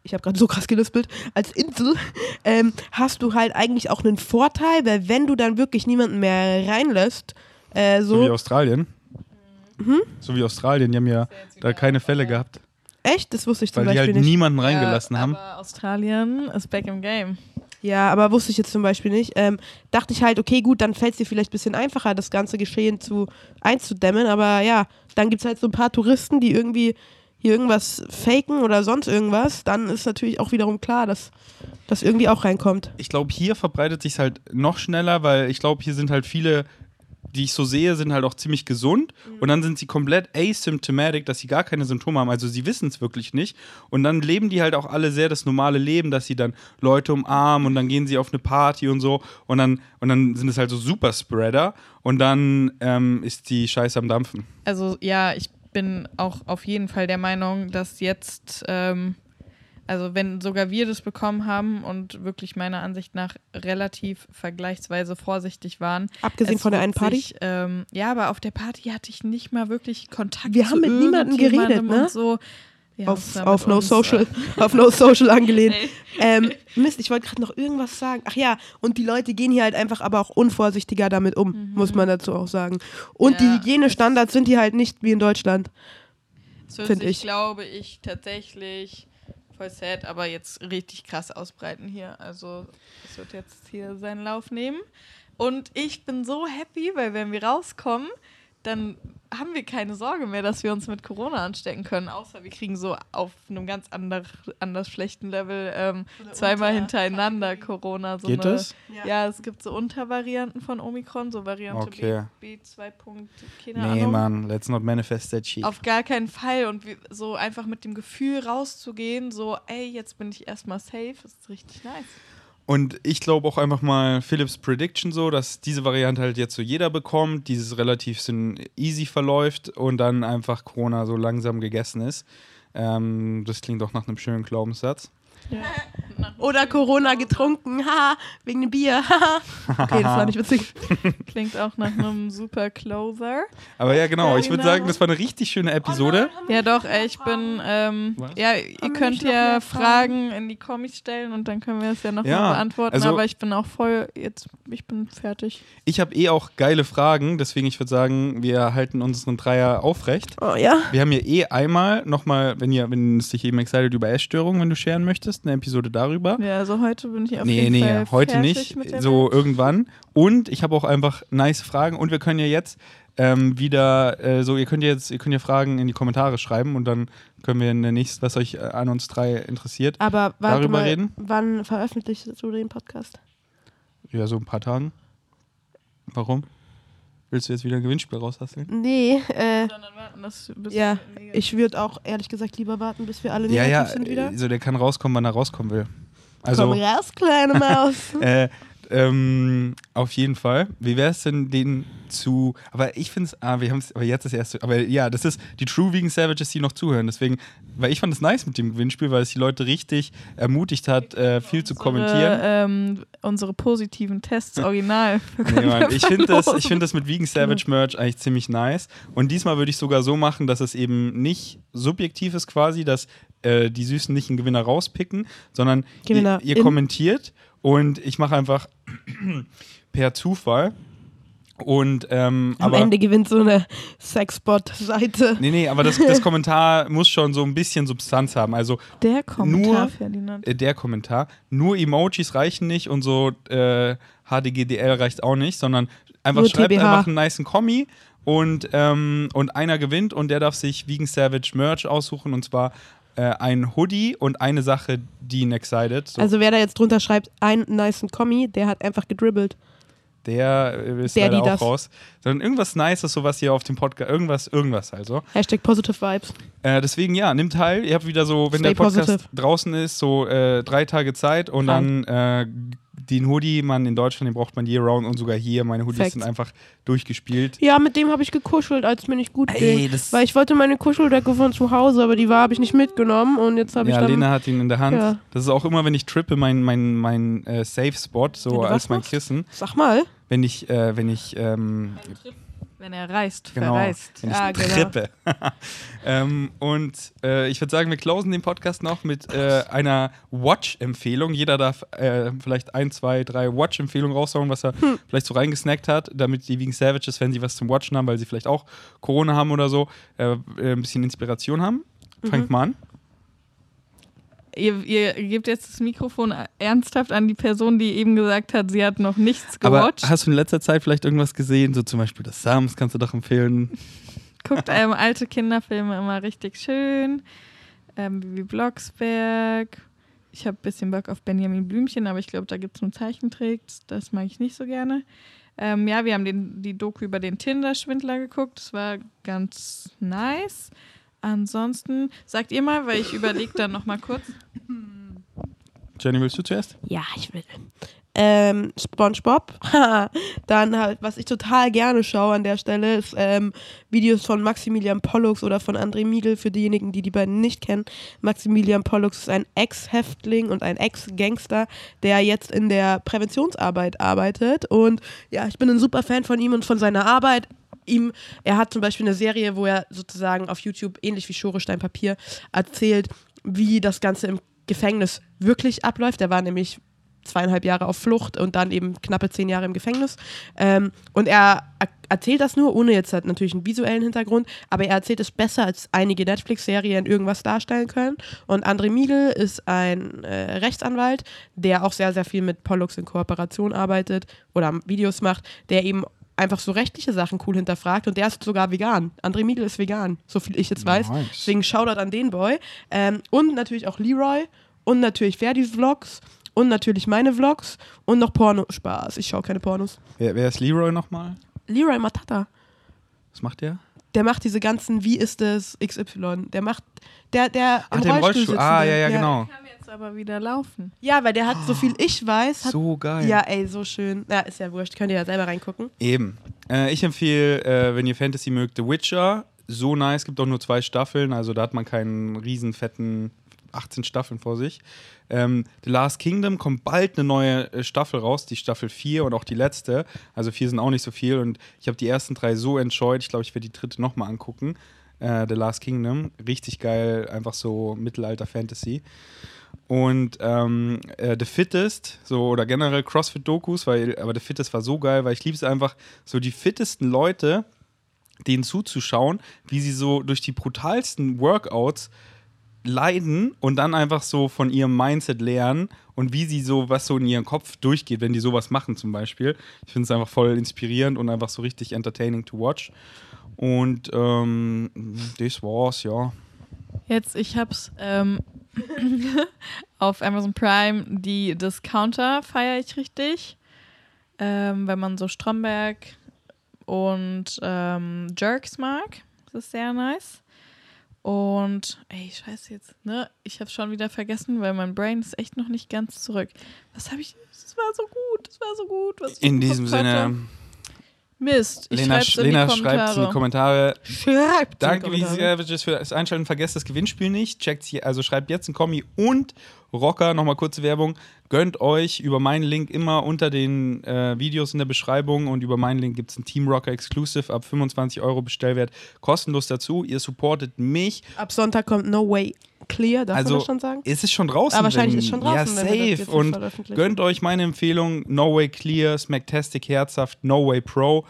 ich habe gerade so krass gelispelt, als Insel ähm, hast du halt eigentlich auch einen Vorteil, weil wenn du dann wirklich niemanden mehr reinlässt, äh, so wie so, Australien. Mhm. So wie Australien, die haben ja da keine Fälle gehabt, echt, das wusste ich zum weil die Beispiel halt nicht. niemanden reingelassen ja, haben. Aber Australien ist back im Game. Ja, aber wusste ich jetzt zum Beispiel nicht. Ähm, dachte ich halt, okay, gut, dann fällt es dir vielleicht ein bisschen einfacher, das ganze Geschehen zu einzudämmen. Aber ja, dann gibt es halt so ein paar Touristen, die irgendwie hier irgendwas faken oder sonst irgendwas. Dann ist natürlich auch wiederum klar, dass das irgendwie auch reinkommt. Ich glaube, hier verbreitet sich halt noch schneller, weil ich glaube, hier sind halt viele, die ich so sehe, sind halt auch ziemlich gesund und dann sind sie komplett asymptomatic, dass sie gar keine Symptome haben. Also sie wissen es wirklich nicht. Und dann leben die halt auch alle sehr das normale Leben, dass sie dann Leute umarmen und dann gehen sie auf eine Party und so und dann, und dann sind es halt so Superspreader und dann ähm, ist die Scheiße am Dampfen. Also ja, ich bin auch auf jeden Fall der Meinung, dass jetzt, ähm, also wenn sogar wir das bekommen haben und wirklich meiner Ansicht nach relativ vergleichsweise vorsichtig waren. Abgesehen es von der einen Party. Sich, ähm, ja, aber auf der Party hatte ich nicht mal wirklich Kontakt Wir zu haben mit niemandem geredet, ne? Und so. Ja, auf, auf No uns. Social, auf No Social angelehnt. Ähm, Mist, ich wollte gerade noch irgendwas sagen. Ach ja, und die Leute gehen hier halt einfach aber auch unvorsichtiger damit um, muss man dazu auch sagen. Und die Ja, Hygienestandards sind hier halt nicht wie in Deutschland. Das wird Find sich, ich. glaube ich, tatsächlich voll sad, aber jetzt richtig krass ausbreiten hier. Also es wird jetzt hier seinen Lauf nehmen. Und ich bin so happy, weil wenn wir rauskommen, dann haben wir keine Sorge mehr, dass wir uns mit Corona anstecken können. Außer wir kriegen so auf einem ganz ander, anders schlechten Level ähm, zweimal hintereinander Corona. So Geht eine, das? Ja. es gibt so Untervarianten von Omikron, so Variante Okay. B, B2. Punkt, keine Nee, Ahnung. Mann, let's not manifest that shit. Auf gar keinen Fall. Und wie, so einfach mit dem Gefühl rauszugehen, so, ey, jetzt bin ich erstmal safe, ist richtig nice. Und ich glaube auch einfach mal Philips Prediction so, dass diese Variante halt jetzt so jeder bekommt, dieses relativ easy verläuft und dann einfach Corona so langsam gegessen ist. Ähm, das klingt doch nach einem schönen Glaubenssatz. Ja. Oder Corona getrunken, haha, wegen dem Bier, haha. Okay, das war nicht witzig. Klingt auch nach einem super Closer. Aber ja, genau, ich würde genau. sagen, das war eine richtig schöne Episode. Ja, doch, ey, ich bin, ähm, ja, ihr könnt noch ja Fragen in die Kommis stellen und dann können wir es ja nochmal Ja, beantworten. also- aber ich bin auch voll, jetzt, ich bin fertig. Ich habe eh auch geile Fragen, deswegen ich würde sagen, wir halten unseren Dreier aufrecht. Oh ja. Wir haben ja eh einmal nochmal, wenn ihr, wenn es dich eben excited über Essstörungen, wenn du scheren möchtest, eine Episode darüber. Ja, also heute bin ich auf nee, jeden nee, Fall heute fertig nicht. So Welt. irgendwann. Und ich habe auch einfach nice Fragen. Und wir können ja jetzt ähm, wieder, äh, so, ihr könnt ja jetzt, ihr könnt ja Fragen in die Kommentare schreiben und dann können wir in der nächsten, was euch äh, an uns drei interessiert, Aber Darüber mal, reden? wann veröffentlichst du den Podcast? ja, so ein paar Tagen. Warum? Willst du jetzt wieder ein Gewinnspiel raushasseln? Nee, äh, warten, dass bis ja, ich würde auch ehrlich gesagt lieber warten, bis wir alle Ja, negativ ja, sind wieder. äh, so der kann rauskommen, wann er rauskommen will. Also, Komm raus, kleine Maus. äh, ähm, auf jeden Fall. Wie wäre es denn, den zu. Aber ich finde es. Ah, wir haben es. Aber jetzt das erste. Aber ja, das ist die True Vegan Savages, die noch zuhören. Deswegen, weil ich fand es nice mit dem Gewinnspiel, weil es die Leute richtig ermutigt hat, äh, viel zu kommentieren. Unsere, ähm, unsere positiven Tests original. Nee, Mann, ich finde das, ich find das mit Vegan Savage Merch eigentlich ziemlich nice. Und diesmal würde ich sogar so machen, dass es eben nicht subjektiv ist quasi, dass äh, die Süßen nicht einen Gewinner rauspicken, sondern Gewinner ihr, ihr kommentiert und ich mache einfach per Zufall. Und ähm, Am aber. Ende gewinnt so eine Sexbot-Seite. Nee, nee, aber das, das Kommentar muss schon so ein bisschen Substanz haben. Also Der Kommentar, Nur- Ferdinand. äh, der Kommentar. Nur Emojis reichen nicht und so äh, HDGDL reicht auch nicht, sondern einfach Nur schreibt TBH. einfach einen niceen Kommi und, ähm, und einer gewinnt und der darf sich Vegan Savage Merch aussuchen und zwar äh, ein Hoodie und eine Sache, die ihn excited. So, Also wer da jetzt drunter schreibt, einen nicen Kommi, der hat einfach gedribbelt. der ist der, leider auch das. raus. Sondern irgendwas Nices, so was hier auf dem Podcast, irgendwas, irgendwas also. Hashtag Positive Vibes. Äh, deswegen ja, nimmt teil. Ihr habt wieder so, wenn Stay der Podcast positive. draußen ist, so äh, drei Tage Zeit und Krank. dann äh, den Hoodie, man in Deutschland, den braucht man year round und sogar hier. Meine Hoodies Facts. sind einfach durchgespielt. Ja, mit dem habe ich gekuschelt, als es mir nicht gut Ey, ging. Weil ich wollte meine Kuscheldecke von zu Hause, aber die war habe ich nicht mitgenommen und jetzt habe ich Ja, dann. Lena hat ihn in der Hand. Ja. Das ist auch immer, wenn ich trippe, mein, mein, mein äh, Safe-Spot, so Wenn du was als mein machst? Kissen. Sag mal. Wenn ich, äh, wenn ich, ähm, Wenn er reist, genau, verreist. wenn ich Ah, genau. trippe. ähm, und äh, ich würde sagen, wir closen den Podcast noch mit äh, einer Watch-Empfehlung. Jeder darf äh, vielleicht ein, zwei, drei Watch-Empfehlungen raushauen, was er Hm. vielleicht so reingesnackt hat, damit die Vegan Savages, wenn sie was zum Watchen haben, weil sie vielleicht auch Corona haben oder so, äh, ein bisschen Inspiration haben. Mhm. Fangt mal an. Ihr, ihr gebt jetzt das Mikrofon ernsthaft an die Person, die eben gesagt hat, sie hat noch nichts Aber gewatcht. hast du in letzter Zeit vielleicht irgendwas gesehen? So zum Beispiel das Sams kannst du doch empfehlen. Guckt ähm, alte Kinderfilme immer richtig schön. Ähm, wie Blocksberg. Ich habe ein bisschen Bock auf Benjamin Blümchen, aber ich glaube, da gibt es nur Zeichentrick. Das mag ich nicht so gerne. Ähm, ja, wir haben den, die Doku über den Tinder-Schwindler geguckt. Das war ganz nice. Ansonsten, sagt ihr mal, weil ich überlege dann nochmal kurz. Jenny, willst du zuerst? Ja, ich will. Ähm, SpongeBob. Dann halt, was ich total gerne schaue an der Stelle, ist ähm, Videos von Maximilian Pollux oder von André Miegel, für diejenigen, die die beiden nicht kennen. Maximilian Pollux ist ein Ex-Häftling und ein Ex-Gangster, der jetzt in der Präventionsarbeit arbeitet. Und ja, ich bin ein super Fan von ihm und von seiner Arbeit. Ihm, er hat zum Beispiel eine Serie, wo er sozusagen auf YouTube, ähnlich wie Schorestein Papier, erzählt, wie das Ganze im Gefängnis wirklich abläuft. Er war nämlich zweieinhalb Jahre auf Flucht und dann eben knappe zehn Jahre im Gefängnis. Ähm, und er er- erzählt das nur, ohne jetzt halt natürlich einen visuellen Hintergrund, aber er erzählt es besser, als einige Netflix-Serien irgendwas darstellen können. Und André Miegel ist ein äh, Rechtsanwalt, der auch sehr, sehr viel mit Pollux in Kooperation arbeitet oder Videos macht, der eben einfach so rechtliche Sachen cool hinterfragt und der ist sogar vegan. André Miegel ist vegan, so viel ich jetzt weiß. Nice. Deswegen Shoutout an den Boy. Ähm, und natürlich auch Leroy und natürlich Ferdis Vlogs und natürlich meine Vlogs und noch Pornospaß. Ich schaue keine Pornos. Wer, wer ist Leroy nochmal? Leroy Matata, Was macht der? der macht diese ganzen Wie ist es XY. Der macht, der, der Ach, im Rollstuhl. Ah, ja, ja, genau. Jetzt aber wieder laufen. Ja, weil der hat, so viel ich weiß, hat, So geil. ja, ey, so schön. Ja, ist ja wurscht, könnt ihr ja selber reingucken. Eben. Äh, ich empfehle, äh, wenn ihr Fantasy mögt, The Witcher. So nice, gibt auch nur zwei Staffeln, also da hat man keinen riesen fetten 18 Staffeln vor sich. Ähm, The Last Kingdom kommt bald eine neue äh, Staffel raus, die Staffel 4 und auch die letzte. Also vier sind auch nicht so viel und ich habe die ersten drei so enjoyed. Ich glaube, ich werde die dritte nochmal angucken. Äh, The Last Kingdom. Richtig geil, einfach so Mittelalter-Fantasy. Und ähm, äh, The Fittest, so oder generell CrossFit-Dokus, weil, aber The Fittest war so geil, weil ich liebe es einfach, so die fittesten Leute, denen zuzuschauen, wie sie so durch die brutalsten Workouts leiden und dann einfach so von ihrem Mindset lernen und wie sie so, was so in ihrem Kopf durchgeht, wenn die sowas machen zum Beispiel. Ich finde es einfach voll inspirierend und einfach so richtig entertaining to watch. Und ähm, das war's, ja. Jetzt, ich hab's ähm, auf Amazon Prime, die Discounter feiere ich richtig. Ähm, wenn man so Stromberg und ähm, Jerks mag. Das ist sehr nice. Und, ey, scheiße jetzt, ne? Ich hab's schon wieder vergessen, weil mein Brain ist echt noch nicht ganz zurück. Was habe ich. Das war so gut, das war so gut. Was In diesem hatte. Mist, ich Lena, schreib's in Lena die schreibt in die Kommentare. Schreibt Danke, wie Savages, für das Einschalten. Vergesst das Gewinnspiel nicht. Checkt hier, also schreibt jetzt ein Kommi und Rocker, nochmal kurze Werbung. Gönnt euch über meinen Link immer unter den äh, Videos in der Beschreibung und über meinen Link gibt es ein Team Rocker Exclusive ab 25 Euro Bestellwert kostenlos dazu. Ihr supportet mich. Ab Sonntag kommt No Way Clear, darf man Also, das schon sagen? es ist schon draußen. Ah, wahrscheinlich ist schon draußen, Ja, safe. Und gönnt euch meine Empfehlung: No Way Clear, Smacktastic Herzhaft, No Way Pro.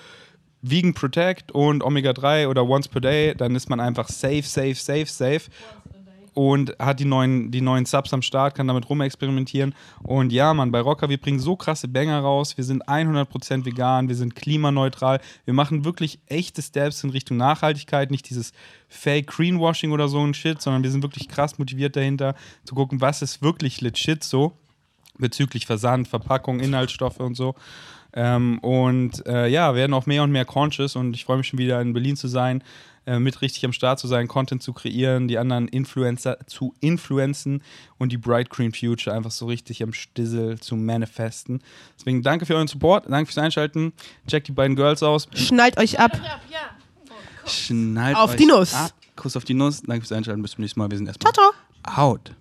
Vegan Protect und Omega 3 oder Once per Day, dann ist man einfach safe, safe, safe, safe. Und hat die neuen, die neuen Subs am Start, kann damit rumexperimentieren. Und ja, Mann, bei Rocker, wir bringen so krasse Banger raus. Wir sind 100% vegan, wir sind klimaneutral. Wir machen wirklich echte Steps in Richtung Nachhaltigkeit, nicht dieses Fake Greenwashing oder so ein Shit, sondern wir sind wirklich krass motiviert dahinter, zu gucken, was ist wirklich legit so. bezüglich Versand, Verpackung, Inhaltsstoffe und so. Ähm, und äh, ja, werden auch mehr und mehr conscious und ich freue mich schon wieder in Berlin zu sein, äh, mit richtig am Start zu sein, Content zu kreieren, die anderen Influencer zu influenzen und die Bright Green Future einfach so richtig am Stissel zu manifesten. Deswegen danke für euren Support, danke fürs Einschalten. Checkt die beiden Girls aus. Schnallt euch ab. Schnallt Auf euch die Nuss. Ab. Kuss auf die Nuss. Danke fürs Einschalten. Bis zum nächsten Mal. Wir sind erstmal Ciao, ciao. out.